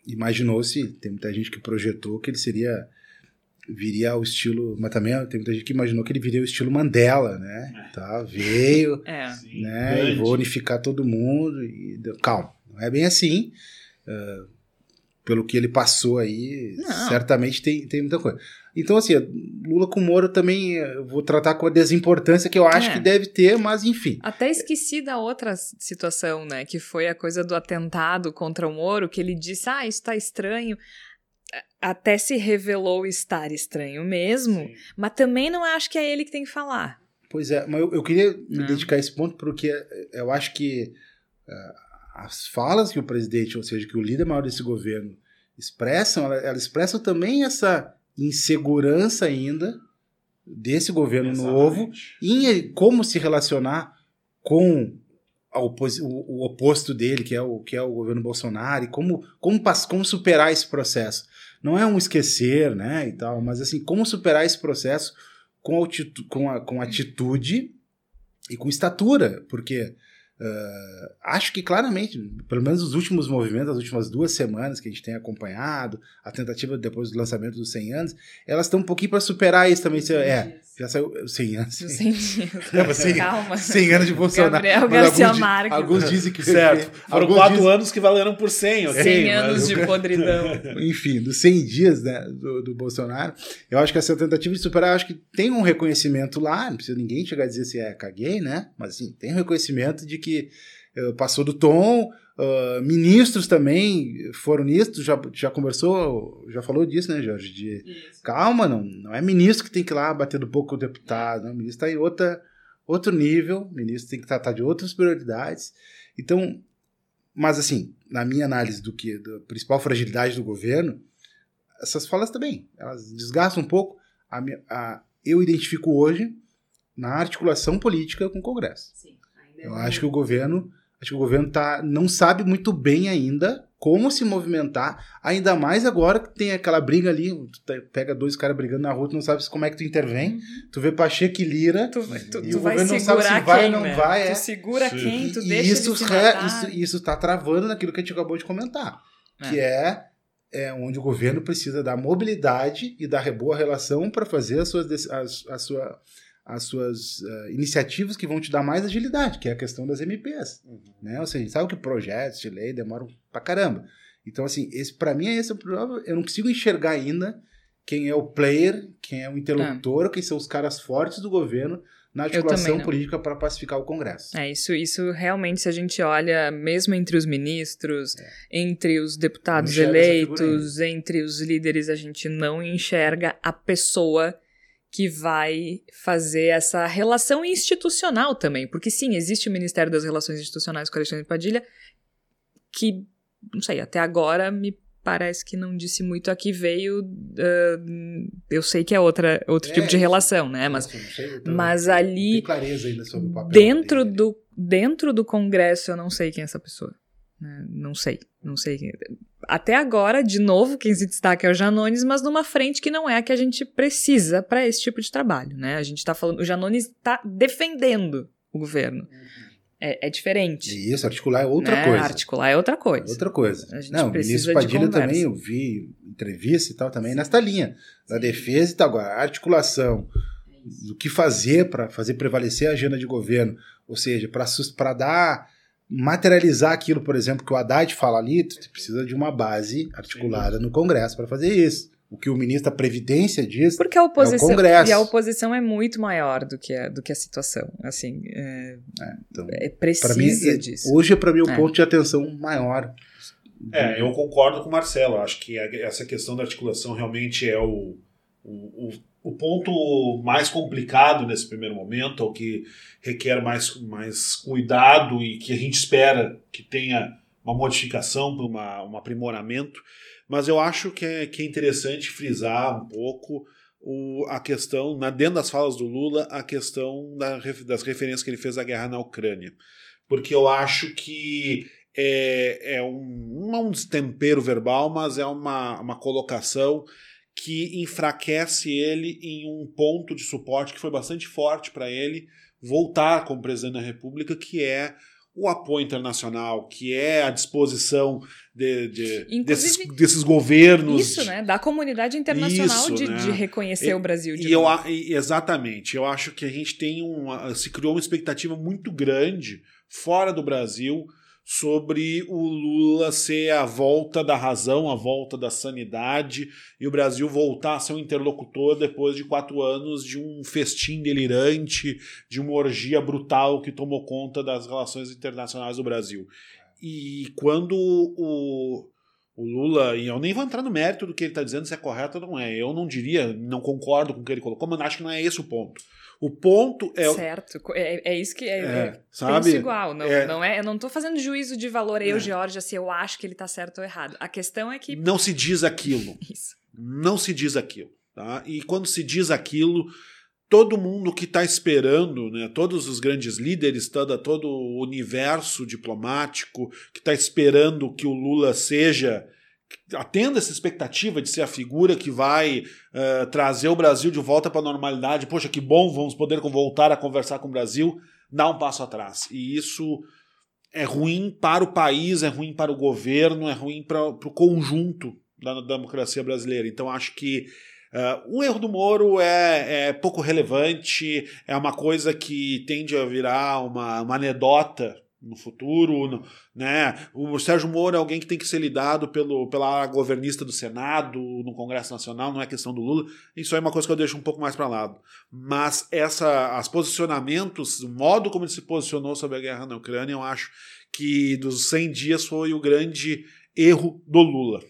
D: imaginou-se, tem muita gente que projetou que ele seria viria ao estilo, mas também tem muita gente que imaginou que ele viria ao estilo Mandela, né? É. Tá, veio, é. né? E vou unificar todo mundo e calma, não é bem assim. Uh, pelo que ele passou aí, não. certamente tem, tem muita coisa. Então, assim, Lula com Moro também eu vou tratar com a desimportância que eu acho é. que deve ter, mas enfim.
B: Até esqueci da outra situação, né? Que foi a coisa do atentado contra o Moro, que ele disse: ah, isso tá estranho. Até se revelou estar estranho mesmo, Sim. mas também não acho que é ele que tem que falar.
D: Pois é, mas eu, eu queria me não. dedicar a esse ponto porque eu acho que uh, as falas que o presidente, ou seja, que o líder maior desse governo expressam, elas ela expressam também essa insegurança ainda desse governo Exatamente. novo em como se relacionar com o, o, oposto dele, que é o, que é o governo Bolsonaro, e como, como, como superar esse processo. Não é um esquecer, né, e tal, mas assim, como superar esse processo com, atitude, com, a, com atitude e com estatura, porque Uh, acho que claramente, pelo menos os últimos movimentos, as últimas duas semanas que a gente tem acompanhado, a tentativa depois do lançamento dos 100 anos, elas estão um pouquinho para superar isso também. É, já saiu 100 anos.
B: 100 dias.
D: Não, 100, Calma. 100 anos de Bolsonaro.
B: Gabriel Garcia alguns, Marques.
D: Alguns dizem que...
E: Certo. Foram quatro dizem... anos que valeram por 100.
B: Okay, 100 anos de podridão.
D: Enfim, dos 100 dias né, do, do, Bolsonaro, eu acho que essa tentativa de superar, acho que tem um reconhecimento lá, não precisa ninguém chegar a dizer se é caguei, né? Mas assim, tem um reconhecimento de que passou do tom, Uh, ministros também foram nisso, já, já conversou, já falou disso, né, Jorge? De, calma, não, não é ministro que tem que ir lá bater do boca o deputado, não, o ministro está em outra, outro nível, o ministro tem que tratar de outras prioridades. Então, mas assim, na minha análise do que da principal fragilidade do governo, essas falas também, elas desgastam um pouco. A, a, eu identifico hoje na articulação política com o Congresso. Sim, eu acho que o governo, acho que o governo tá, não sabe muito bem ainda como se movimentar, ainda mais agora que tem aquela briga ali, tu pega dois caras brigando na rua, tu não sabe como é que tu intervém, uhum. tu vê Pacheco e Lira,
B: tu, tu, e tu o governo não sabe se vai ou não né? vai. É. Tu segura Sim. quem, tu deixa
D: isso, re, isso, isso tá travando naquilo que a gente acabou de comentar, é. que é, é onde o governo precisa da mobilidade e da boa relação para fazer as suas, as, a sua as suas uh, iniciativas que vão te dar mais agilidade, que é a questão das MPs. Uhum. Né? Ou seja, sabe que projetos de lei demoram pra caramba. Então, assim, esse para mim é esse o problema. Eu não consigo enxergar ainda quem é o player, quem é o interlocutor, é. quem são os caras fortes do governo na articulação política para pacificar o Congresso.
B: É, isso, isso realmente, se a gente olha, mesmo entre os ministros, é. entre os deputados eleitos, entre os líderes, a gente não enxerga a pessoa que vai fazer essa relação institucional também. Porque sim, existe o Ministério das Relações Institucionais com Alexandre Padilha, que, não sei, até agora me parece que não disse muito aqui veio. Uh, eu sei que é outra, outro é, tipo de relação, né? Mas, sei, mas ali. dentro do, dentro do Congresso, eu não sei quem é essa pessoa. Né? Não sei, não sei. Até agora, de novo, quem se destaca é o Janones, mas numa frente que não é a que a gente precisa para esse tipo de trabalho, né? A gente está falando, o Janones está defendendo o governo. É, é, diferente.
D: Isso, articular é outra né? coisa.
B: Articular é outra coisa.
D: É outra coisa. A gente não, o ministro Padilha também, eu vi entrevista e tal, também nesta linha da defesa e tal. Agora, articulação do que fazer para fazer prevalecer a agenda de governo, ou seja, para dar materializar aquilo, por exemplo, que o Haddad fala ali, tu precisa de uma base articulada Sim. no Congresso para fazer isso. O que o ministro da Previdência diz
B: Porque a oposição, é o Congresso. E a oposição é muito maior do que a, do que a situação. Assim, é, é, então, é precisa
D: mim,
B: disso.
D: Hoje, para mim, o é. ponto de atenção maior.
E: É, eu concordo com o Marcelo. Acho que essa questão da articulação realmente é o, o, o o ponto mais complicado nesse primeiro momento, ou que requer mais, mais cuidado e que a gente espera que tenha uma modificação, uma, um aprimoramento, mas eu acho que é, que é interessante frisar um pouco o, a questão, na, dentro das falas do Lula, a questão da, das referências que ele fez à guerra na Ucrânia. Porque eu acho que é, é um, não um destempero verbal, mas é uma, uma colocação que enfraquece ele em um ponto de suporte que foi bastante forte para ele voltar como presidente da República, que é o apoio internacional, que é a disposição de, de desses, desses, governos.
B: Isso, né? Da comunidade internacional isso, de, né? de, reconhecer e, o Brasil.
E: E eu, exatamente. Eu acho que a gente tem uma. se criou uma expectativa muito grande fora do Brasil sobre o Lula ser a volta da razão, a volta da sanidade e o Brasil voltar a ser um interlocutor depois de quatro anos de um festim delirante, de uma orgia brutal que tomou conta das relações internacionais do Brasil. E quando o, o Lula, e eu nem vou entrar no mérito do que ele está dizendo, se é correto ou não é, eu não diria, não concordo com o que ele colocou, mas acho que não é esse o ponto. O ponto é.
B: Certo. É, é isso que é. é, é sabe? igual. Não é, não é, eu não estou fazendo juízo de valor, eu, é. Georgia, se eu acho que ele está certo ou errado. A questão é que.
E: Não se diz aquilo. isso. Não se diz aquilo. Tá? E quando se diz aquilo, todo mundo que está esperando, né, todos os grandes líderes, todo, todo o universo diplomático que está esperando que o Lula seja atenda essa expectativa de ser a figura que vai uh, trazer o Brasil de volta para a normalidade. Poxa, que bom, vamos poder voltar a conversar com o Brasil, dá um passo atrás. E isso é ruim para o país, é ruim para o governo, é ruim para o conjunto da, da, democracia brasileira. Então acho que uh, o erro do Moro é, é, pouco relevante, é uma coisa que tende a virar uma, uma anedota no futuro, no, né? O Sérgio Moro é alguém que tem que ser lidado pelo, pela governista do Senado, no Congresso Nacional, não é questão do Lula. Isso é uma coisa que eu deixo um pouco mais para lado. Mas essa, os posicionamentos, o modo como ele se posicionou sobre a guerra na Ucrânia, eu acho que dos 100 dias foi o grande erro do Lula.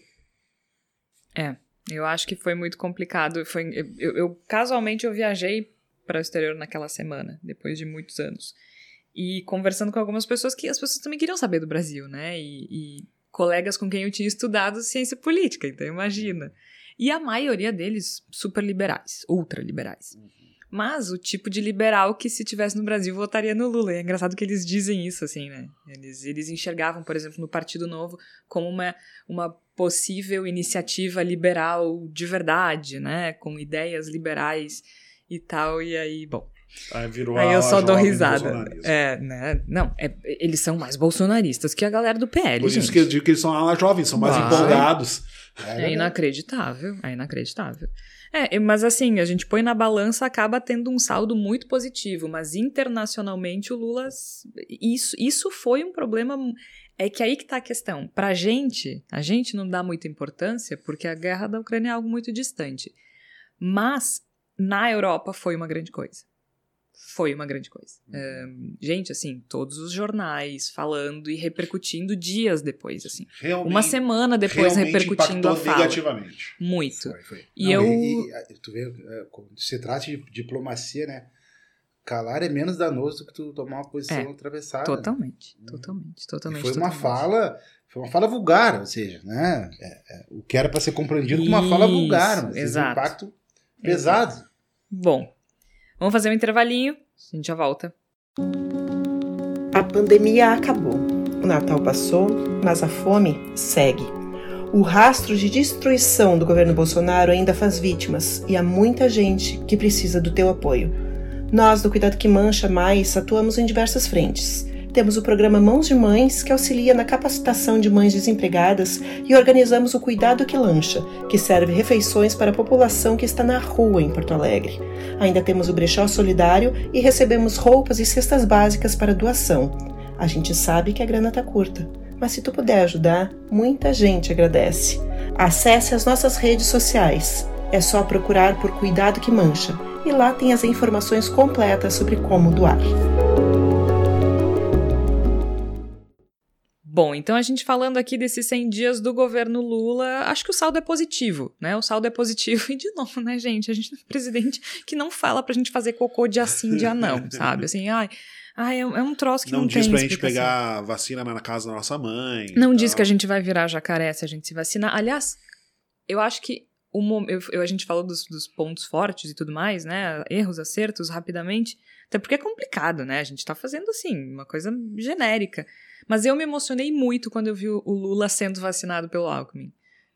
B: É, eu acho que foi muito complicado. Foi, eu, eu casualmente eu viajei para o exterior naquela semana, depois de muitos anos. E conversando com algumas pessoas que as pessoas também queriam saber do Brasil, né? E, e colegas com quem eu tinha estudado ciência política, então imagina. E a maioria deles super liberais, ultra liberais. Mas o tipo de liberal que se tivesse no Brasil votaria no Lula. E é engraçado que eles dizem isso, assim, né? Eles, eles enxergavam, por exemplo, no Partido Novo como uma, uma possível iniciativa liberal de verdade, né? Com ideias liberais e tal. E aí, bom.
E: Aí, virou
B: Aí
E: a
B: eu só dou
E: jovem
B: risada. É, né? Não, é- eles são mais bolsonaristas que a galera do PL,
E: Por
B: gente.
E: isso que eu digo que eles são ala jovens, são mais
B: Vai.
E: empolgados.
B: É inacreditável, é inacreditável. É, mas assim, a gente põe na balança, acaba tendo um saldo muito positivo, mas internacionalmente o Lula. Isso, isso foi um problema. É que aí que tá a questão. Pra gente, a gente não dá muita importância, porque a guerra da Ucrânia é algo muito distante. Mas na Europa foi uma grande coisa. Foi uma grande coisa. É, gente, assim, todos os jornais falando e repercutindo dias depois, assim.
D: Realmente,
B: Uma semana depois repercutindo a fala.
D: negativamente.
B: Muito.
D: Foi, foi.
B: E
D: Não,
B: eu-
D: e- e, tu vê, é, quando se trata de diplomacia, né? Calar é menos danoso do que tu tomar uma posição
B: É,
D: atravessada.
B: Totalmente,
D: Uhum.
B: totalmente,
D: E
B: totalmente.
D: foi uma
B: totalmente.
D: fala, foi uma fala vulgar, ou seja, né? é, é, o que era para ser compreendido como uma fala vulgar, mas teve um
B: exato.
D: impacto pesado.
B: Bom, vamos fazer um intervalinho, a gente já volta.
F: A pandemia acabou. O Natal passou, mas a fome segue. O rastro de destruição do governo Bolsonaro ainda faz vítimas e há muita gente que precisa do teu apoio. Nós, do Cuidado que Mancha Mais, atuamos em diversas frentes. Temos o programa Mãos de Mães, que auxilia na capacitação de mães desempregadas, e organizamos o Cuidado que Lancha, que serve refeições para a população que está na rua em Porto Alegre. Ainda temos o Brechó Solidário e recebemos roupas e cestas básicas para doação. A gente sabe que a grana tá curta, mas se tu puder ajudar, muita gente agradece. Acesse as nossas redes sociais. É só procurar por Cuidado que Mancha e lá tem as informações completas sobre como doar.
B: Bom, então a gente falando aqui desses 100 dias do governo Lula, acho que o saldo é positivo, né? O saldo é positivo e de novo, né, gente? A gente tem um presidente que não fala pra gente fazer cocô dia sim, dia não, sabe? Assim, ai, ai é, é um troço que não,
E: Não diz
B: tem
E: pra gente pegar vacina na casa da nossa mãe.
B: Não diz que a gente vai virar jacaré se a gente se vacinar. Aliás, eu acho que o eu, eu- a gente falou dos, dos pontos fortes e tudo mais, né? Erros, acertos, rapidamente. Até porque é complicado, né? A gente tá fazendo assim, uma coisa genérica. Mas eu me emocionei muito quando eu vi o Lula sendo vacinado pelo Alckmin.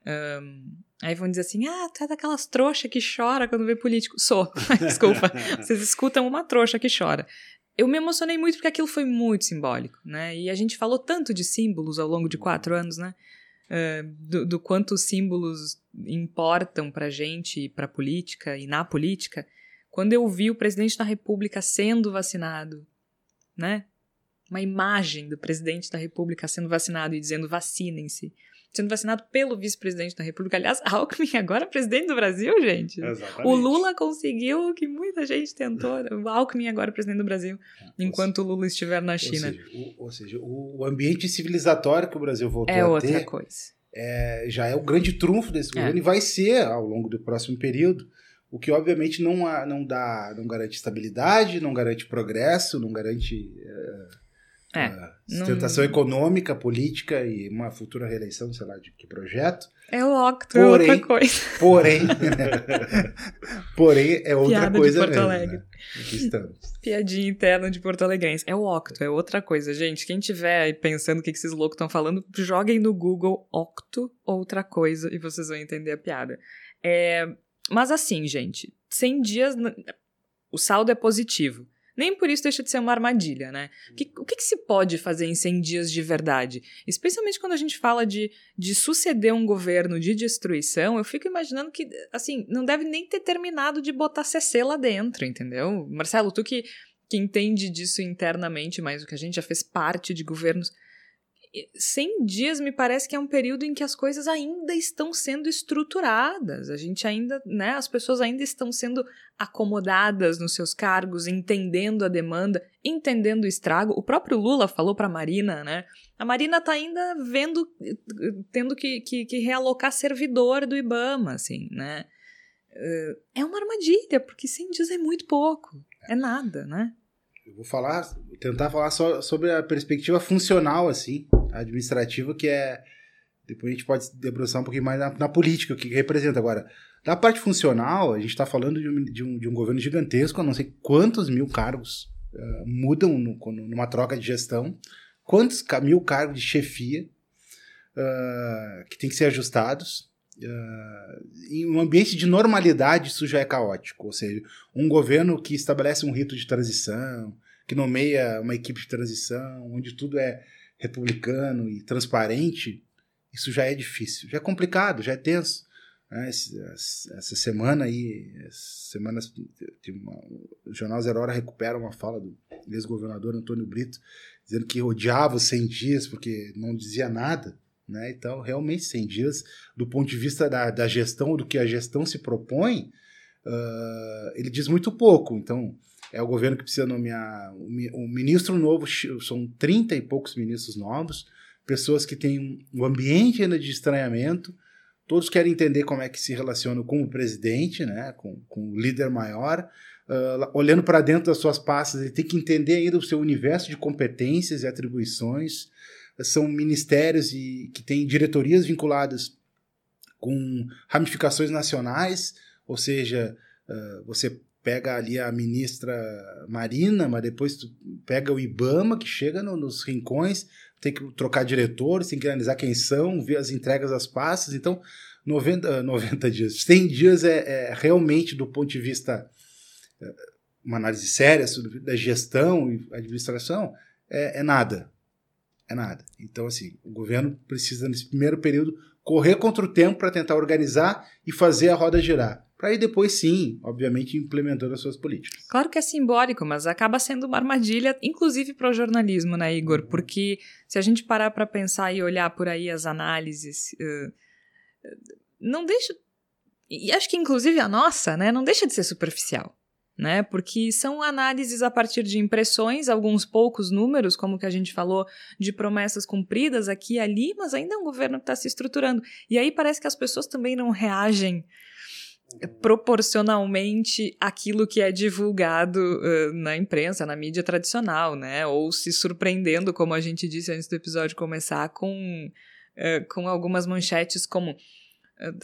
B: Ahn, aí vão dizer assim: ah, tu é daquelas trouxas que chora quando vê político. Sou, desculpa. Vocês escutam uma trouxa que chora. Eu me emocionei muito porque aquilo foi muito simbólico, né? E a gente falou tanto de símbolos ao longo de quatro anos, né? Eh, do, do quanto os símbolos importam pra gente e pra política e na política. Quando eu vi o presidente da República sendo vacinado, né? Uma imagem do presidente da República sendo vacinado e dizendo vacinem-se. Sendo vacinado pelo vice-presidente da República. Aliás, Alckmin agora é presidente do Brasil, gente.
E: Exatamente.
B: O Lula conseguiu o que muita gente tentou. O Alckmin agora é presidente do Brasil, enquanto o Lula estiver na
D: Ou
B: China.
D: seja, o, ou seja, o- ambiente civilizatório que o Brasil voltou
B: É
D: a
B: outra
D: ter
B: coisa.
D: é, já é o grande trunfo desse
B: É.
D: governo e vai ser ao longo do próximo período. O que obviamente não, há- não dá, não garante estabilidade, não garante progresso, não garante
B: É,
D: eh, sustentação econômica, política e uma futura reeleição, sei lá, de que projeto.
B: É o Octo, é
D: Porém-
B: outra coisa.
D: Porém, porém é outra
B: Piada de
D: coisa
B: Porto
D: mesmo,
B: Alegre.
D: né? Aqui estamos.
B: Piadinha interna de Porto Alegrense. É o Octo, é outra coisa. Gente, quem tiver aí pensando o que que esses loucos estão falando, joguem no Google Octo, outra coisa, e vocês vão entender a piada. É, mas assim, gente, 100 dias, o saldo é positivo. Nem por isso deixa de ser uma armadilha, né? O que, o que que se pode fazer em 100 dias de verdade? Especialmente quando a gente fala de, de suceder um governo de destruição, eu fico imaginando que, assim, não deve nem ter terminado de botar CC lá dentro, entendeu? Marcelo, tu que, que entende disso internamente, mas o que a gente já fez parte de governos. 100 dias me parece que é um período em que as coisas ainda estão sendo estruturadas. A gente ainda, né, as pessoas ainda estão sendo acomodadas nos seus cargos, entendendo a demanda, entendendo o estrago. O próprio Lula falou para a Marina, né? A Marina tá ainda vendo, tendo que, que, que realocar servidor do IBAMA, assim, né? uh, é uma armadilha, porque 100 dias é muito pouco, é nada, né?
D: Eu vou falar, tentar falar só sobre a perspectiva funcional, assim, administrativa, que é. Depois a gente pode debruçar um pouquinho mais na, na política, o que representa. Agora, da parte funcional, a gente está falando de um, de, um, de um, governo gigantesco, a não sei quantos mil cargos uh, mudam no, numa troca de gestão, quantos mil cargos de chefia uh, que tem que ser ajustados. Uh, em um ambiente de normalidade, isso já é caótico. Ou seja, um governo que estabelece um rito de transição, que nomeia uma equipe de transição, onde tudo é republicano e transparente, isso já é difícil, já é complicado, já é tenso. Né? Essa semana aí, semanas, o Jornal Zero Hora recupera uma fala do ex-governador Antônio Brito, dizendo que odiava os 100 dias porque não dizia nada. Né? Então, realmente, 100 dias, do ponto de vista da, da gestão, do que a gestão se propõe, uh, ele diz muito pouco. Então, é o governo que precisa nomear um, ministro novo, são 30 e poucos ministros novos, pessoas que têm um ambiente ainda de estranhamento, todos querem entender como é que se relacionam com o presidente, né, com, com o líder maior, uh, olhando para dentro das suas pastas, ele tem que entender ainda o seu universo de competências e atribuições, são ministérios e que têm diretorias vinculadas com ramificações nacionais, ou seja, uh, você pega ali a ministra Marina, mas depois tu pega o IBAMA, que chega no, nos rincões, tem que trocar diretores, tem que analisar quem são, ver as entregas das pastas. Então, 90, 90 dias, 100 dias é, é realmente, do ponto de vista, é, uma análise séria da gestão e administração, é, é nada é nada. Então, assim, o governo precisa, nesse primeiro período, correr contra o tempo para tentar organizar e fazer a roda girar. Para aí depois, sim, obviamente, implementando as suas políticas.
B: Claro que é simbólico, mas acaba sendo uma armadilha, inclusive para o jornalismo, né, Igor? Porque se a gente parar para pensar e olhar por aí as análises, não deixa. E acho que, inclusive, a nossa, né, não deixa de ser superficial né? Porque são análises a partir de impressões, alguns poucos números, como que a gente falou, de promessas cumpridas aqui e ali, mas ainda é um governo que está se estruturando. E aí parece que as pessoas também não reagem proporcionalmente aquilo que é divulgado uh, na imprensa, na mídia tradicional, né? Ou se surpreendendo, como a gente disse antes do episódio começar, com, uh, com algumas manchetes como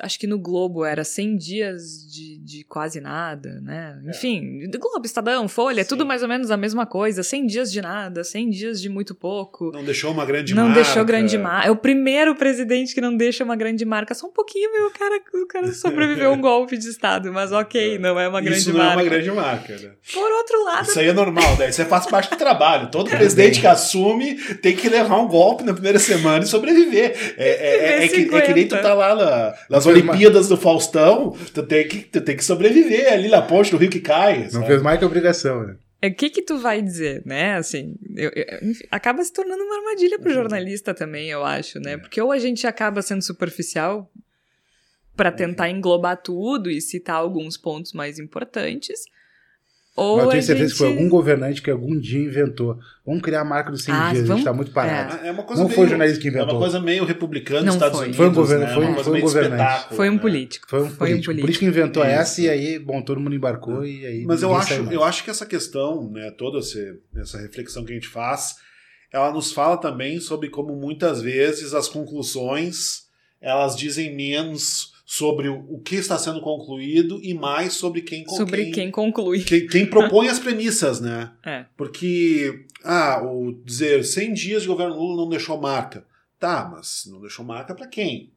B: acho que no Globo era 100 dias de, de quase nada, né? É. Enfim, do Globo, Estadão, Folha, Sim. tudo mais ou menos a mesma coisa. 100 dias de nada, 100 dias de muito pouco.
E: Não deixou uma grande
B: não
E: marca.
B: Não deixou grande marca. É o primeiro presidente que não deixa uma grande marca. Só um pouquinho, meu, o cara, o cara sobreviveu a um golpe de Estado, mas ok, é. não é uma grande marca.
E: Isso não é uma grande marca, né?
B: Por outro lado...
E: Isso aí é normal, né? Isso faz parte do trabalho. Todo presidente que assume tem que levar um golpe na primeira semana e sobreviver. É, é, é, que, é que nem tu tá lá na, nas Olimpíadas do Faustão, tu tem que, tu tem que sobreviver ali na ponte do rio que cai.
D: Não sabe? fez mais que obrigação, né?
B: O é, que que tu vai dizer, né? Assim, eu, eu, acaba se tornando uma armadilha pro jornalista também, eu acho, né? Porque ou a gente acaba sendo superficial para tentar englobar tudo e citar alguns pontos mais importantes, ou
D: Mas eu tenho certeza gente... que foi algum governante que algum dia inventou. Vamos criar a marca dos 100 ah, dias, vamos... a gente está muito parado.
E: É. é uma coisa
D: não
E: meio,
D: foi o jornalista que inventou.
E: É uma coisa meio republicana dos Estados
B: foi.
E: Unidos.
D: Foi um, governo,
E: né?
D: foi,
E: uma
D: foi um governante.
B: Foi um político.
D: Foi um político. Foi um político. O político inventou Isso. essa e aí, bom, todo mundo embarcou e aí.
E: Mas eu acho, eu acho que essa questão, né, toda essa reflexão que a gente faz, ela nos fala também sobre como muitas vezes as conclusões elas dizem menos sobre o, que está sendo concluído e mais sobre quem
B: sobre quem, quem conclui.
E: quem, quem propõe as premissas né?
B: É.
E: porque ah o dizer 100 dias de governo Lula não deixou marca. Tá mas não deixou marca para quem?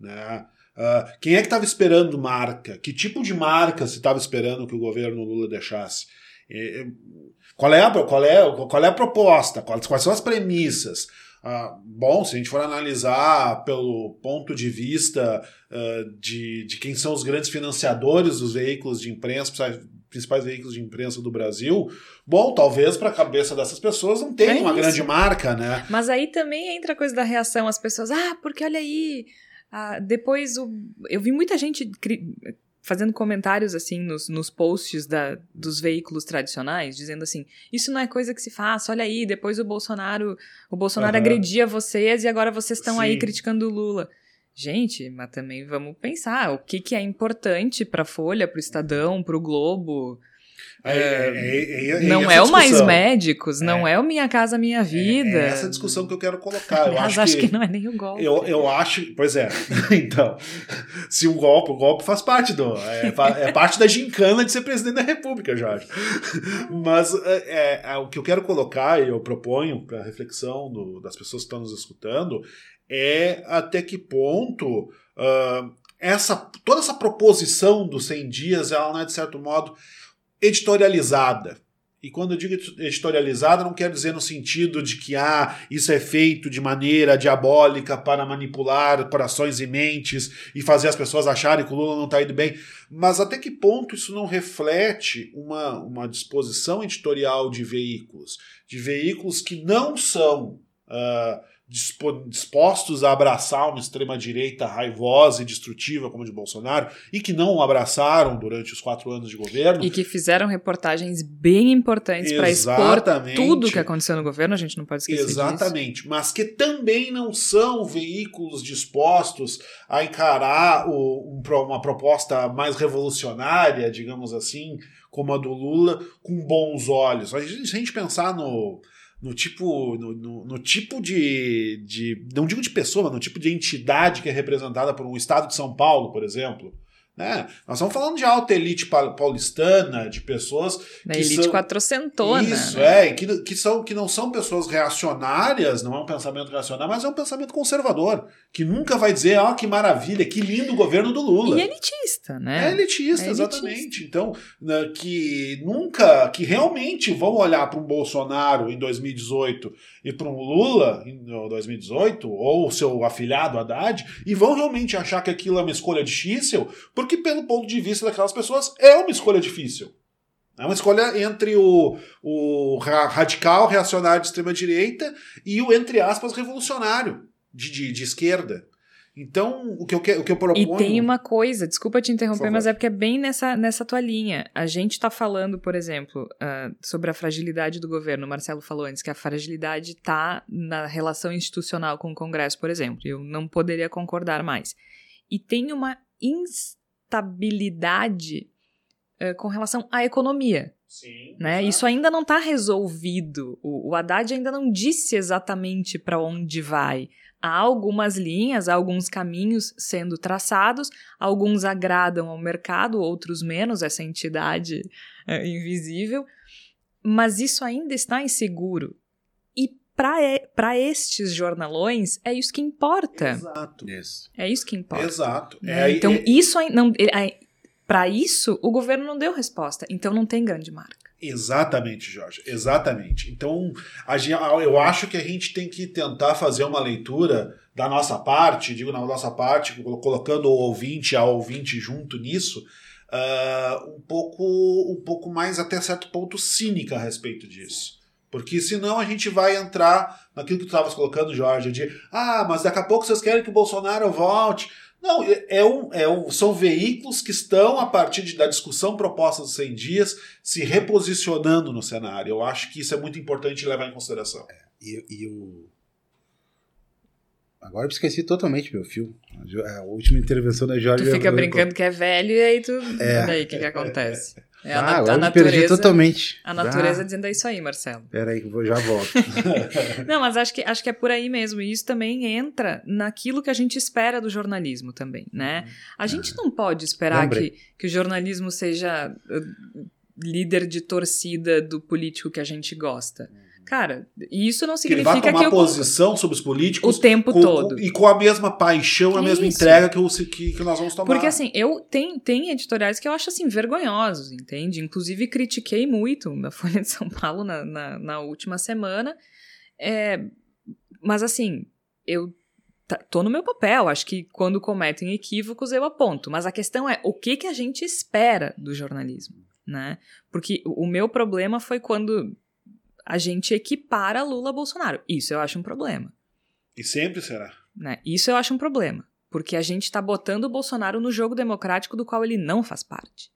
E: Né? Uh, quem é que estava esperando marca? Que tipo de marca se estava esperando que o governo Lula deixasse? Qual é a, qual é, qual é a proposta? Quais, quais são as premissas ah, bom, se a gente for analisar pelo ponto de vista uh, de, de quem são os grandes financiadores dos veículos de imprensa, principais veículos de imprensa do Brasil, bom, talvez para a cabeça dessas pessoas não tenha é uma grande marca, né?
B: Mas aí também entra a coisa da reação, as pessoas, ah, porque olha aí, ah, depois o... eu vi muita gente fazendo comentários assim nos, nos posts da, dos veículos tradicionais, dizendo assim: isso não é coisa que se faça, olha aí, depois o Bolsonaro, o Bolsonaro uhum. agredia vocês e agora vocês estão aí criticando o Lula. Gente, mas também vamos pensar o que, que é importante para a Folha, para o Estadão, para o Globo.
E: É, é, é,
B: não
E: essa
B: é o Mais. Médicos, não é o Minha Casa Minha Vida.
E: É essa discussão que eu quero colocar. Eu
B: Aliás,
E: acho, que,
B: não é nem o golpe.
E: Eu, eu acho. Pois é. então, se um golpe, o golpe faz parte do. É, é parte da gincana de ser presidente da República, Jorge. Mas é, é, o que eu quero colocar e eu proponho para reflexão do- das pessoas que estão nos escutando é até que ponto ah, essa, toda essa proposição dos 100 dias ela não é, de certo modo, editorializada. E quando eu digo editorializada, não quero dizer no sentido de que ah, isso é feito de maneira diabólica para manipular corações e mentes e fazer as pessoas acharem que o Lula não está indo bem. Mas até que ponto isso não reflete uma, uma disposição editorial de veículos? De veículos que não são dispo- dispostos a abraçar uma extrema-direita raivosa e destrutiva como a de Bolsonaro e que não o abraçaram durante os quatro anos de governo.
B: E que fizeram reportagens bem importantes para expor tudo que aconteceu no governo, a gente não pode esquecer disso.
E: Exatamente, mas que também não são veículos dispostos a encarar o- um uma proposta mais revolucionária, digamos assim, como a do Lula, com bons olhos. A gente- Se a gente pensar no, no tipo, no, no- no tipo de, de. Não digo de pessoa, mas no tipo de entidade que é representada por um Estado de São Paulo, por exemplo. Né? Nós estamos falando de alta elite pa- paulistana, de pessoas
B: Da
E: que
B: elite
E: são-
B: quatrocentona.
E: isso,
B: né?
E: é, que, que, são, que não são pessoas reacionárias, não é um pensamento reacionário, mas é um pensamento conservador, que nunca vai dizer, ó, que maravilha, que lindo o governo do Lula.
B: E elitista,
E: É
B: né?
E: elitista,
B: É
E: exatamente. Então, né, que nunca, que realmente vão olhar para um Bolsonaro em 2018 e para um Lula em 2018, ou o seu afilhado Haddad, e vão realmente achar que aquilo é uma escolha difícil, porque, pelo ponto de vista daquelas pessoas, é uma escolha difícil. É uma escolha entre o, o ra- radical reacionário de extrema-direita e o, entre aspas, revolucionário de, de, de esquerda. Então, o que eu, que, o que eu proponho.
B: E tem uma coisa, desculpa te interromper, mas é porque é bem nessa, nessa tua linha. A gente tá falando, por exemplo, ah, sobre a fragilidade do governo. O Marcelo falou antes que a fragilidade tá na relação institucional com o Congresso, por exemplo. Eu não poderia concordar mais. E tem uma instabilidade ah, com relação à economia.
E: Sim,
B: né? Isso ainda não está resolvido. O, o Haddad ainda não disse exatamente para onde vai. Há algumas linhas, há alguns caminhos sendo traçados, alguns agradam ao mercado, outros menos, essa entidade é, invisível, mas isso ainda está inseguro. E para estes jornalões, é isso que importa.
E: Exato.
D: Isso.
B: É isso que importa.
E: Exato.
B: né?
E: É
B: então,
E: é-
B: isso aí não. Para isso, o governo não deu resposta. Então, não tem grande marca.
E: Exatamente, Jorge. Exatamente. Então, a eu acho que a gente tem que tentar fazer uma leitura da nossa parte, digo na nossa parte, colo- colocando o ouvinte, a ouvinte junto nisso, ah, um, pouco, um pouco mais, até certo ponto, cínica a respeito disso. Porque senão a gente vai entrar naquilo que tu estavas colocando, Jorge, de ah, mas daqui a pouco vocês querem que o Bolsonaro volte. Não, é- é um, é um, são veículos que estão, a partir de- da discussão proposta dos 100 dias, se reposicionando no cenário. Eu acho que isso é muito importante levar em consideração.
D: E, e o. Agora eu esqueci totalmente meu fio. A Jo- A última intervenção da Jorge.
B: Tu fica brincando que é velho e aí tu.
D: É.
B: E daí, o que, que acontece? É a,
D: Ah,
B: na- a
D: eu me perdi
B: natureza.
D: totalmente.
B: A natureza
D: Ah,
B: dizendo é isso aí, Marcelo.
D: Pera aí que eu já volto.
B: Não, mas acho que, acho que é por aí mesmo. E isso também entra naquilo que a gente espera do jornalismo também, né? A gente não pode esperar
D: Lembrei.
B: que, que o jornalismo seja uh, líder de torcida do político que a gente gosta. Cara, isso não
E: Que ele vai
B: significa
E: tomar
B: que eu,
E: posição sobre os
B: o
E: políticos
B: tempo
E: com-
B: todo.
E: e com a mesma paixão, a mesma
B: Isso.
E: entrega que, o- que, que nós vamos tomar.
B: Porque assim, eu tem, tem editoriais que eu acho assim vergonhosos, entende? Inclusive critiquei muito na Folha de São Paulo na, na, na última semana. É, mas assim, eu tô no meu papel. Acho que quando cometem equívocos eu aponto. Mas a questão é o que, que a gente espera do jornalismo, né? Porque o, o meu problema foi quando a gente equipara Lula a Bolsonaro. Isso eu acho um problema
E: E sempre será.
B: né? Isso eu acho um problema, porque a gente está botando o Bolsonaro no jogo democrático do qual ele não faz parte.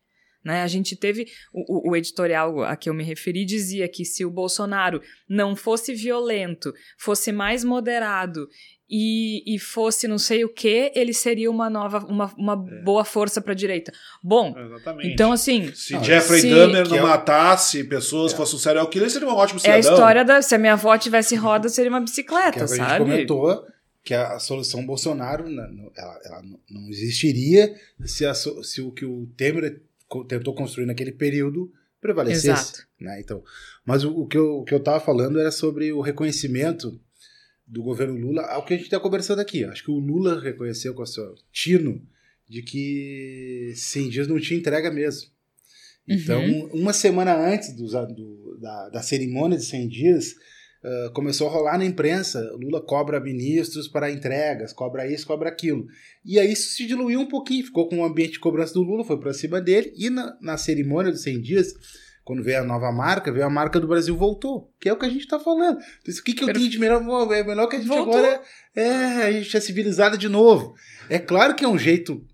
B: Né? A gente teve o, o- o editorial a que eu me referi dizia que se o Bolsonaro não fosse violento, fosse mais moderado e, e fosse não sei o que, ele seria uma nova, uma, uma boa força para a direita. Bom,
E: Exatamente.
B: então assim,
E: Se
D: Não,
E: Jeffrey
B: se-
E: Dahmer não
D: é
E: matasse pessoas, fosse um serial killer, seria um ótimo
B: é a
E: cidadão.
B: história da se a minha avó tivesse roda, seria uma
D: é
B: bicicleta,
D: o que a gente
B: sabe?
D: comentou, que a, solução Bolsonaro na- no- ela, ela não- existiria se, a se o que o Temer tentou construir naquele período prevalecesse.
B: Exato.
D: Né? Então, mas o, o que eu, o que eu estava falando era sobre o reconhecimento do governo Lula ao que a gente está conversando aqui. Acho que o Lula reconheceu com o seu tino de que 100 dias não tinha entrega mesmo. Então, uma semana antes dos- do- da, da cerimônia de 100 dias, ah, começou a rolar na imprensa: Lula cobra ministros para entregas, cobra isso, cobra aquilo. E aí isso se diluiu um pouquinho, ficou com o ambiente de cobrança do Lula, foi para cima dele, e na, na cerimônia dos 100 dias, quando veio a nova marca, veio a marca do Brasil voltou, que é o que a gente está falando. Então, o que, que eu tenho de melhor? É melhor que a gente
B: Voltou.
D: agora é, é, a gente é civilizado de novo. É claro que é um jeito,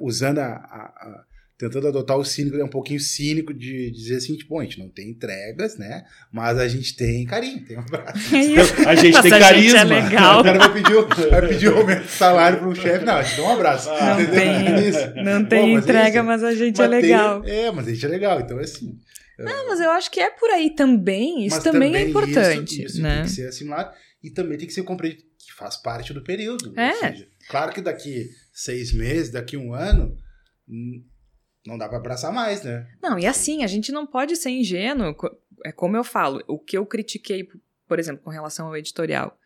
D: usando a- a- a tentando adotar o cínico, é um pouquinho cínico de dizer assim, tipo, bom, a gente não tem entregas, né? Mas a gente tem carinho, tem um abraço.
B: É isso.
E: A gente
B: Nossa,
E: tem
B: a
E: carisma.
B: gente é legal.
D: O cara vai pedir, o- vai pedir um aumento de salário para um chefe, não, a gente dá um abraço.
B: Não
D: entendeu?
B: tem,
D: É isso.
B: não
D: Bom,
B: tem
D: mas é
B: entrega,
D: isso.
B: mas a gente
D: Mas
B: é
D: tem-
B: legal.
D: é, mas a gente é legal, então é assim.
B: Não, mas eu acho que é por aí também. Isso
D: Mas
B: também, é
D: isso-
B: importante,
D: isso
B: né?
D: tem que ser assimilado e também tem que ser compreendido que faz parte do período.
B: É.
D: Ou seja, claro que daqui seis meses, daqui um ano, não dá para abraçar mais, né?
B: Não, e assim, a gente não pode ser ingênuo. É como eu falo, o que eu critiquei, por exemplo, com relação ao editorial.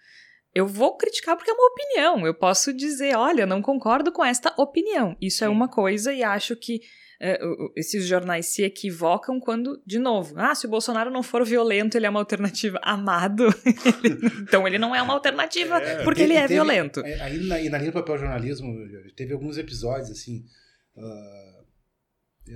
B: Eu vou criticar porque é uma opinião. Eu posso dizer, olha, não concordo com esta opinião. Isso é
E: Sim.
B: uma coisa e acho que é, esses jornais se equivocam quando, de novo, ah, se o Bolsonaro não for violento, ele é uma alternativa. Amado. Ele- então ele não é uma alternativa porque ele é
D: Teve-
B: violento.
D: é, Aí na, na linha do papel jornalismo, teve alguns episódios assim. eu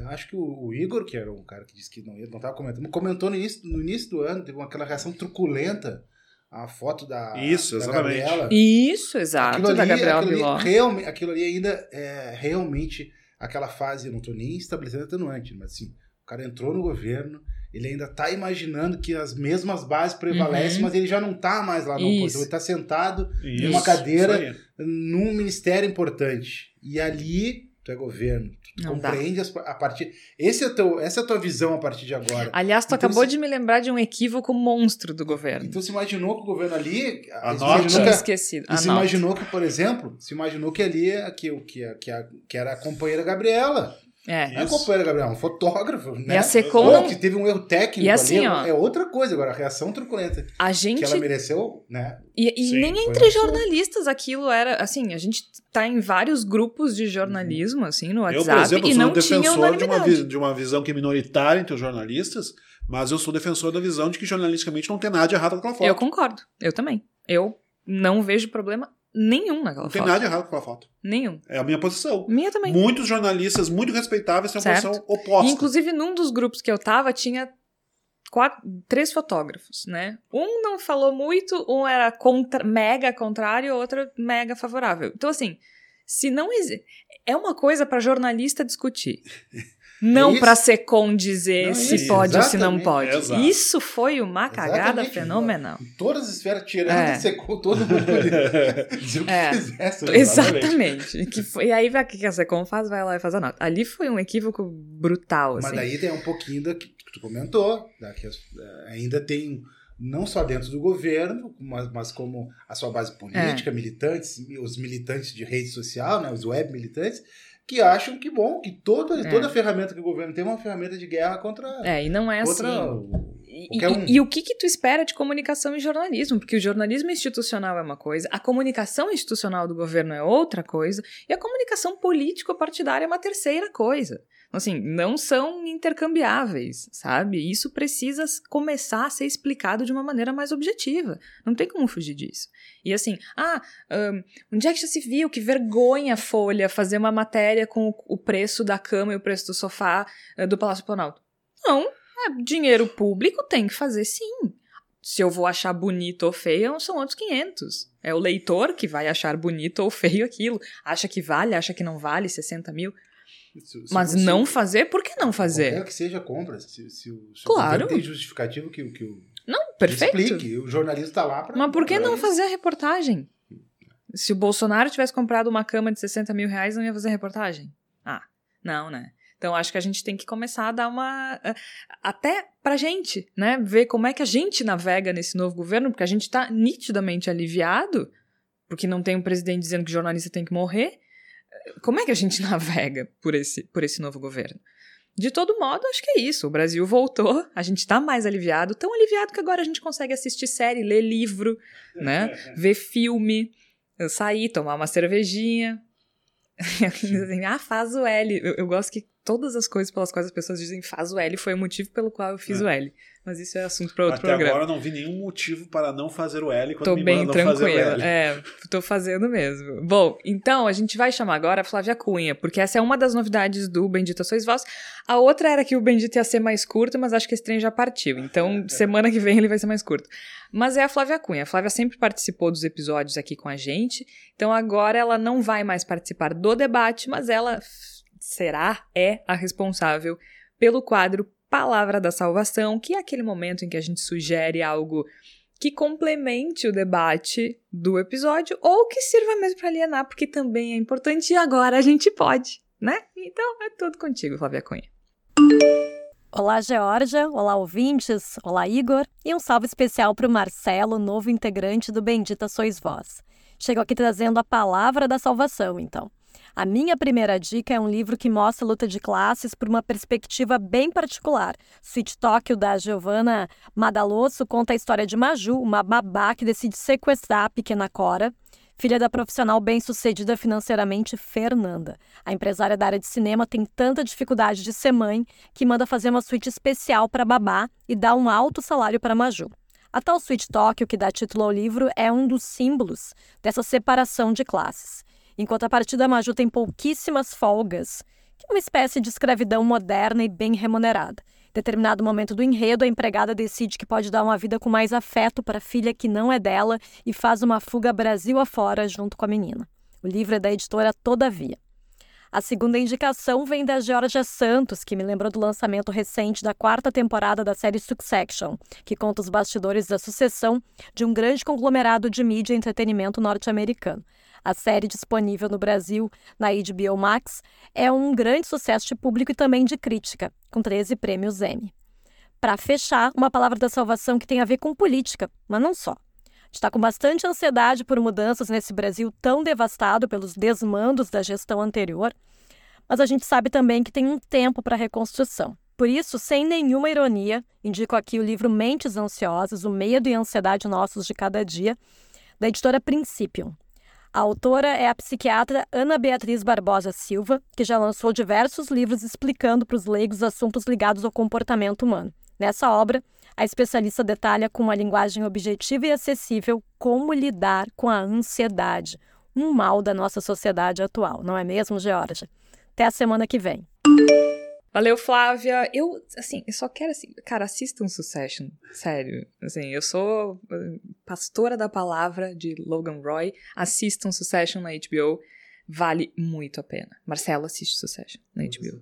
D: acho que o, o Igor, que era um cara que disse que não ia, não estava comentando, comentou no início, no início do ano, teve aquela reação truculenta à foto da,
E: Isso,
D: da
E: exatamente.
D: Gabriela.
B: Isso, exato,
D: aquilo
B: da
D: ali,
B: Gabriela
D: aquilo,
B: Miló.
D: ali, realme- aquilo ali ainda é realmente aquela fase, eu não estou nem estabelecendo atenuante, mas assim, o cara entrou no governo, ele ainda está imaginando que as mesmas bases prevalecem,
B: Uhum.
D: mas ele já não está mais lá no posto, ele está sentado
E: Isso,
D: Uma cadeira- num ministério importante. E ali, tu é governo, tu
B: Não
D: compreende as- a partir... Esse é teu, essa é a tua visão a partir de agora.
B: Aliás, tu
D: Então,
B: acabou
D: se-
B: de me lembrar de um equívoco monstro do governo.
D: Então se imaginou que o governo ali... se
E: Anota.
D: imaginou que
B: esquecido.
D: Se imaginou que, por exemplo, se imaginou que ali que, que, que, a- que era a companheira Gabriela.
B: É.
D: Não é a
E: Isso.
D: companheira Gabriela, é um fotógrafo. Né?
B: E a Secom
D: Ou que teve um erro técnico
B: E assim,
D: ali,
B: ó,
D: é outra coisa. Agora, a reação truculenta
B: A
D: que
B: gente.
D: ela mereceu, né?
B: E, e
E: Sim,
B: nem entre jornalistas aquilo era. Assim, a gente tá em vários grupos de jornalismo, assim, no
E: Eu,
B: WhatsApp,
E: por exemplo,
B: e
E: sou
B: não
E: um
B: tinha
E: defensor de uma,
B: unanimidade.
E: de uma visão que é minoritária entre os jornalistas, mas eu sou defensor da visão de que jornalisticamente não tem nada de errado com aquela foto.
B: Eu concordo. Eu também. Eu não vejo problema nenhum naquela
E: Não tem
B: foto.
E: nada de errado com aquela foto.
B: Nenhum.
E: É a minha posição.
B: Minha também.
E: Muitos jornalistas muito respeitáveis têm uma
B: Certo.
E: posição oposta.
B: E, inclusive, num dos grupos que eu tava, tinha quatro, três fotógrafos, né? Um não falou muito, um era contra- mega contrário, outro mega favorável. Então, assim, se não existe. É uma coisa para jornalista discutir. Não
D: isso.
B: para Secom dizer
D: Não,
B: se pode ou se não pode.
E: Exato.
B: Isso foi uma cagada
D: Exatamente.
B: fenomenal.
D: Em todas as esferas, tirando
B: É.
D: Secom, todo mundo dizer o que
B: É.
D: fizesse. né?
B: Exatamente. Que foi, e aí, vai- o que a Secom faz? Vai lá e faz a nota. Ali foi um equívoco brutal, assim.
D: Mas daí tem um pouquinho da que tu comentou, da que eh, ainda tem não só dentro do governo, mas, mas como a sua base
B: É.
D: política, militantes, os militantes de rede social, né, os web militantes, que acham que bom, que toda,
B: É.
D: toda ferramenta que o governo tem é uma ferramenta de guerra contra,
B: É, e não é assim.
D: contra
B: E,
D: um.
B: e- e o que que tu espera de comunicação e jornalismo? Porque o jornalismo institucional é uma coisa, a comunicação institucional do governo é outra coisa, e a comunicação político-partidária é uma terceira coisa. Assim, não são intercambiáveis, sabe? Isso precisa começar a ser explicado de uma maneira mais objetiva. Não tem como fugir disso. E assim, ah, ahn, onde é que já se viu? Que vergonha Folha fazer uma matéria com o- o preço da cama e o preço do sofá eh, do Palácio Planalto. Não, é, dinheiro público tem que fazer sim. Se eu vou achar bonito ou feio, são outros 500. É o leitor que vai achar bonito ou feio aquilo. Acha que vale, acha que não vale 60 mil.
D: Se- se-
B: Mas
D: se-
B: não fazer, por que não fazer?
D: Qualquer que seja compra, se, se, o- se
B: Claro.
D: o governo tem justificativo que, o- que o
B: Perfeito.
D: Explique, o jornalista está lá para.
B: Mas por que não fazer a reportagem? Se o Bolsonaro tivesse comprado uma cama de 60 mil reais, não ia fazer reportagem? Ah, não, né? Então acho que a gente tem que começar a dar uma. eh, Até pra gente, né? Ver como é que a gente navega nesse novo governo, porque a gente tá nitidamente aliviado, porque não tem um presidente dizendo que jornalista tem que morrer. Como é que a gente navega por esse, por esse novo governo? De todo modo, acho que é isso. O Brasil voltou, a gente tá mais aliviado, tão aliviado que agora a gente consegue assistir série, ler livro, né? Ver filme, sair, tomar uma cervejinha. Ah, faz o L. Eu, eu gosto que todas as coisas pelas quais as pessoas dizem faz o L foi o motivo pelo qual eu fiz
E: É.
B: o L. Mas isso é assunto para outro
E: Até
B: programa.
E: agora eu não vi nenhum motivo para não fazer o L quando
B: Tô
E: me
B: bem
E: mandam fazer o
B: tranquila. É, tô fazendo mesmo. Bom, então a gente vai chamar agora a Flávia Cunha, porque essa é uma das novidades do Bendita Sois Vós. A outra era que o Bendito ia ser mais curto, mas acho que esse trem já partiu. Então, semana que vem ele vai ser mais curto. Mas é a Flávia Cunha. A Flávia sempre participou dos episódios aqui com a gente. Então agora ela não vai mais participar do debate, mas ela será, é a responsável pelo quadro Palavra da Salvação, que é aquele momento em que a gente sugere algo que complemente o debate do episódio ou que sirva mesmo para alienar, porque também é importante e agora a gente pode, né? Então é tudo contigo, Flávia Cunha.
G: Olá, Georgia. Olá, ouvintes. Olá, Igor. E um salve especial para o Marcelo, novo integrante do Bendita Sois Vós. Chego aqui trazendo a palavra da salvação, então. A minha primeira dica é um livro que mostra a luta de classes por uma perspectiva bem particular. Sweet Tóquio, da Giovanna Madalosso, conta a história de Maju, uma babá que decide sequestrar a pequena Cora, filha da profissional bem-sucedida financeiramente Fernanda. A empresária da área de cinema tem tanta dificuldade de ser mãe que manda fazer uma suíte especial para babá e dá um alto salário para Maju. A tal suíte Tóquio, que dá título ao livro, é um dos símbolos dessa separação de classes. Enquanto a partir da Maju tem pouquíssimas folgas, que é uma espécie de escravidão moderna e bem remunerada. Em determinado momento do enredo, a empregada decide que pode dar uma vida com mais afeto para a filha que não é dela e faz uma fuga Brasil afora junto com a menina. O livro é da editora Todavia. A segunda indicação vem da Georgia Santos, que me lembrou do lançamento recente da quarta temporada da série Succession, que conta os bastidores da sucessão de um grande conglomerado de mídia e entretenimento norte-americano. A série disponível no Brasil na HBO Max é um grande sucesso de público e também de crítica, com 13 prêmios Emmy. Para fechar, uma palavra da salvação que tem a ver com política, mas não só. Está com bastante ansiedade por mudanças nesse Brasil tão devastado pelos desmandos da gestão anterior, mas a gente sabe também que tem um tempo para reconstrução. Por isso, sem nenhuma ironia, indico aqui o livro Mentes Ansiosas, O Medo e a Ansiedade Nossos de Cada Dia, da editora Principium. A autora é a psiquiatra Ana Beatriz Barbosa Silva, que já lançou diversos livros explicando para os leigos assuntos ligados ao comportamento humano. Nessa obra, a especialista detalha com uma linguagem objetiva e acessível como lidar com a ansiedade, um mal da nossa sociedade atual, não é mesmo, Georgia? Até a semana que vem.
B: Valeu, Flávia. Eu, assim, eu só quero, assim, cara, assista um Succession. Sério. Assim, eu sou eh, pastora da palavra de Logan Roy. Assista um Succession na HBO. Vale muito a pena. Marcelo assiste Succession na HBO.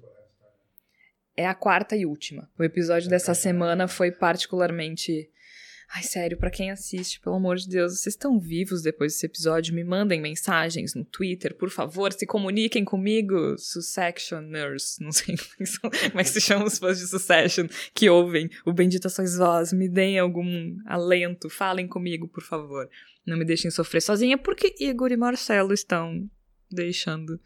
B: É a quarta e última. O episódio dessa semana foi particularmente. Ai, sério, pra quem assiste, pelo amor de Deus, vocês estão vivos depois desse episódio? Me mandem mensagens no Twitter, por favor, se comuniquem comigo, Successioners, não sei como é que se chamam os fãs de Succession que ouvem o Bendita Sois Vós, me deem algum alento, falem comigo, por favor. Não me deixem sofrer sozinha, porque Igor e Marcelo estão deixando,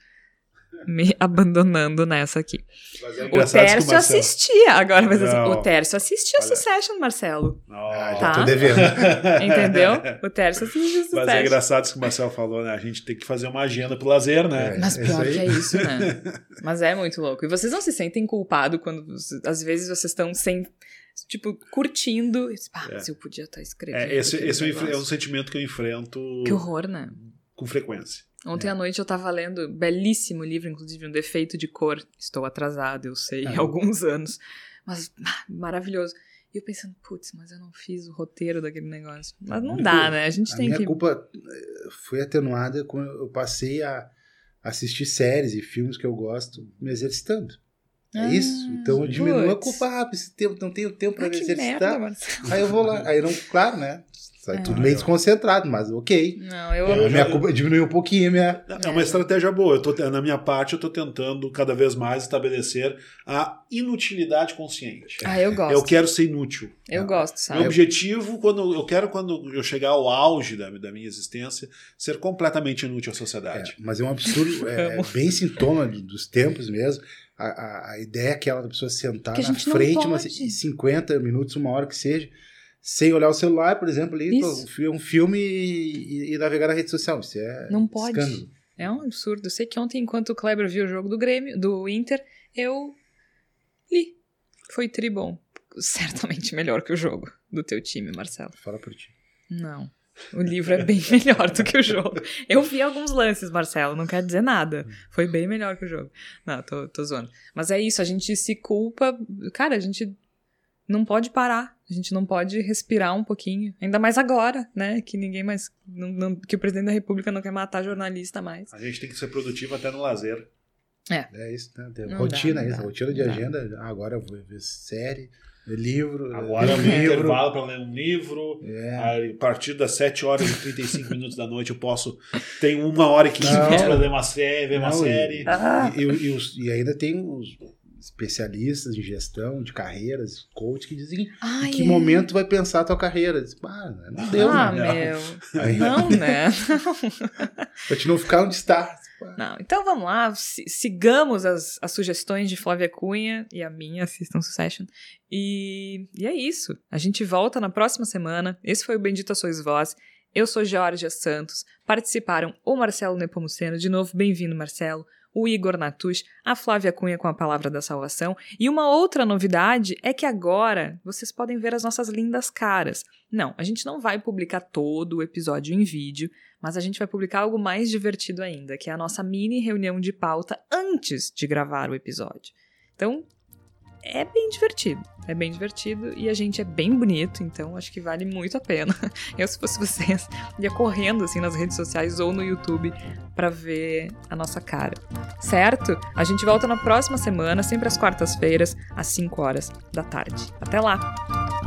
B: me abandonando nessa aqui.
E: Que o
B: Tércio
E: Marcelo-
B: assistia, agora vai dizer,
E: Não.
B: o Tércio assistia
E: Olha.
B: Succession, Marcelo.
D: Ah, já
B: Tá.
D: tô devendo.
B: Entendeu? O Tércio assistia Succession.
E: Mas é engraçado isso que o Marcelo falou, né? A gente tem que fazer uma agenda pro lazer, né?
D: É.
B: Mas pior
D: aí.
B: que é isso, né? Mas é muito louco. E vocês não se sentem culpados quando, às vezes, vocês estão sem, tipo, curtindo. Ah, mas eu podia estar escrevendo.
E: É, esse esse é um é um
B: negócio."
E: sentimento que eu enfrento
B: Que horror, né?
E: com frequência.
B: Ontem à noite eu tava lendo, belíssimo livro, inclusive, Um Defeito de Cor. Estou atrasada, eu sei,
D: Ah.
B: há alguns anos. Mas ah, maravilhoso. E eu pensando, putz, mas eu não fiz o roteiro daquele negócio. Mas não dá, né? A gente
D: A
B: tem
D: minha
B: que.
D: culpa eh, foi atenuada quando eu passei a assistir séries e filmes que eu gosto me exercitando. É isso?
B: Ah,
D: Então eu diminuo a
B: putz.
D: culpa. Ah, esse tempo, não tenho tempo para
B: Ah,
D: me exercitar.
B: merda.
D: Aí eu vou lá. Aí não, claro, né? Sai
B: É.
D: tudo meio desconcentrado, mas ok.
B: Não, eu.
E: Eu
D: A minha
E: já-
D: culpa diminuiu um pouquinho a minha.
E: É uma estratégia boa. Eu tô, na minha parte, eu estou tentando cada vez mais estabelecer a inutilidade consciente.
B: Ah, eu gosto.
E: Eu quero ser inútil.
B: Eu gosto,
E: Meu
B: sabe?
E: objetivo, quando eu quero quando eu chegar ao auge da, da minha existência, ser completamente inútil à
D: É,
E: sociedade.
D: mas é um absurdo, é, é bem sintoma dos tempos mesmo. A, a, a ideia é aquela da pessoa sentar
B: Que a
D: na frente,
B: pode.
D: 50 minutos, uma hora que seja, sem olhar o celular, por exemplo, ali, um um filme e, e navegar na rede social. Isso é
B: Não pode.
D: escândalo.
B: É um absurdo. Eu sei que ontem, enquanto o Kleber viu o jogo do Grêmio, do Inter, eu li. Foi tribom. Certamente melhor que o jogo do teu time, Marcelo.
D: Fala por ti.
B: Não. O livro é bem melhor do que o jogo. Eu vi alguns lances, Marcelo, não quer dizer nada. Foi bem melhor que o jogo. Não, tô, tô zoando. Mas é isso, a gente se culpa. Cara, a gente não pode parar. A gente não pode respirar um pouquinho. Ainda mais agora, né? Que ninguém mais. não- não- que o presidente da República não quer matar jornalista mais.
E: A gente tem que ser produtivo até no lazer.
D: É isso, né? Tem
B: Não
D: rotina,
B: dá, não
D: isso.
B: dá,
D: rotina de
B: dá.
D: agenda. Ah, agora eu vou ver série, livro.
E: Agora é
D: livro.
E: intervalo para ler um livro.
D: É.
E: A partir das 7 horas e 35 minutos da noite eu posso. Tenho uma hora e 15
D: Não.
E: minutos para ler uma série, ver uma
D: e-
E: série.
B: Ah.
D: E, e- e os- e ainda tem os especialistas em gestão, de carreiras, coach, que dizem
B: Ai,
D: em que
B: é.
D: momento vai pensar a tua carreira. Diz, ah, não deu,
B: ah,
D: né?
B: meu.
D: Aí-
B: Não, né?
D: Pra te não ficar onde está.
B: Não, então vamos lá, si- sigamos as, as sugestões de Flávia Cunha e a minha, assistam Succession. E, e é isso. A gente volta na próxima semana. Esse foi o Bendita Sois Vós. Eu sou Georgia Santos. Participaram o Marcelo Nepomuceno, de novo, bem-vindo, Marcelo. O Igor Natush, a Flávia Cunha com a Palavra da Salvação. E uma outra novidade é que agora vocês podem ver as nossas lindas caras. Não, a gente não vai publicar todo o episódio em vídeo, mas a gente vai publicar algo mais divertido ainda, que é a nossa mini reunião de pauta antes de gravar o episódio. Então, é bem divertido. É bem divertido e a gente é bem bonito, então acho que vale muito a pena. Eu, se fosse vocês, ia correndo assim nas redes sociais ou no YouTube para ver a nossa cara. Certo? A gente volta na próxima semana, sempre às quartas-feiras, às 5 horas da tarde. Até lá!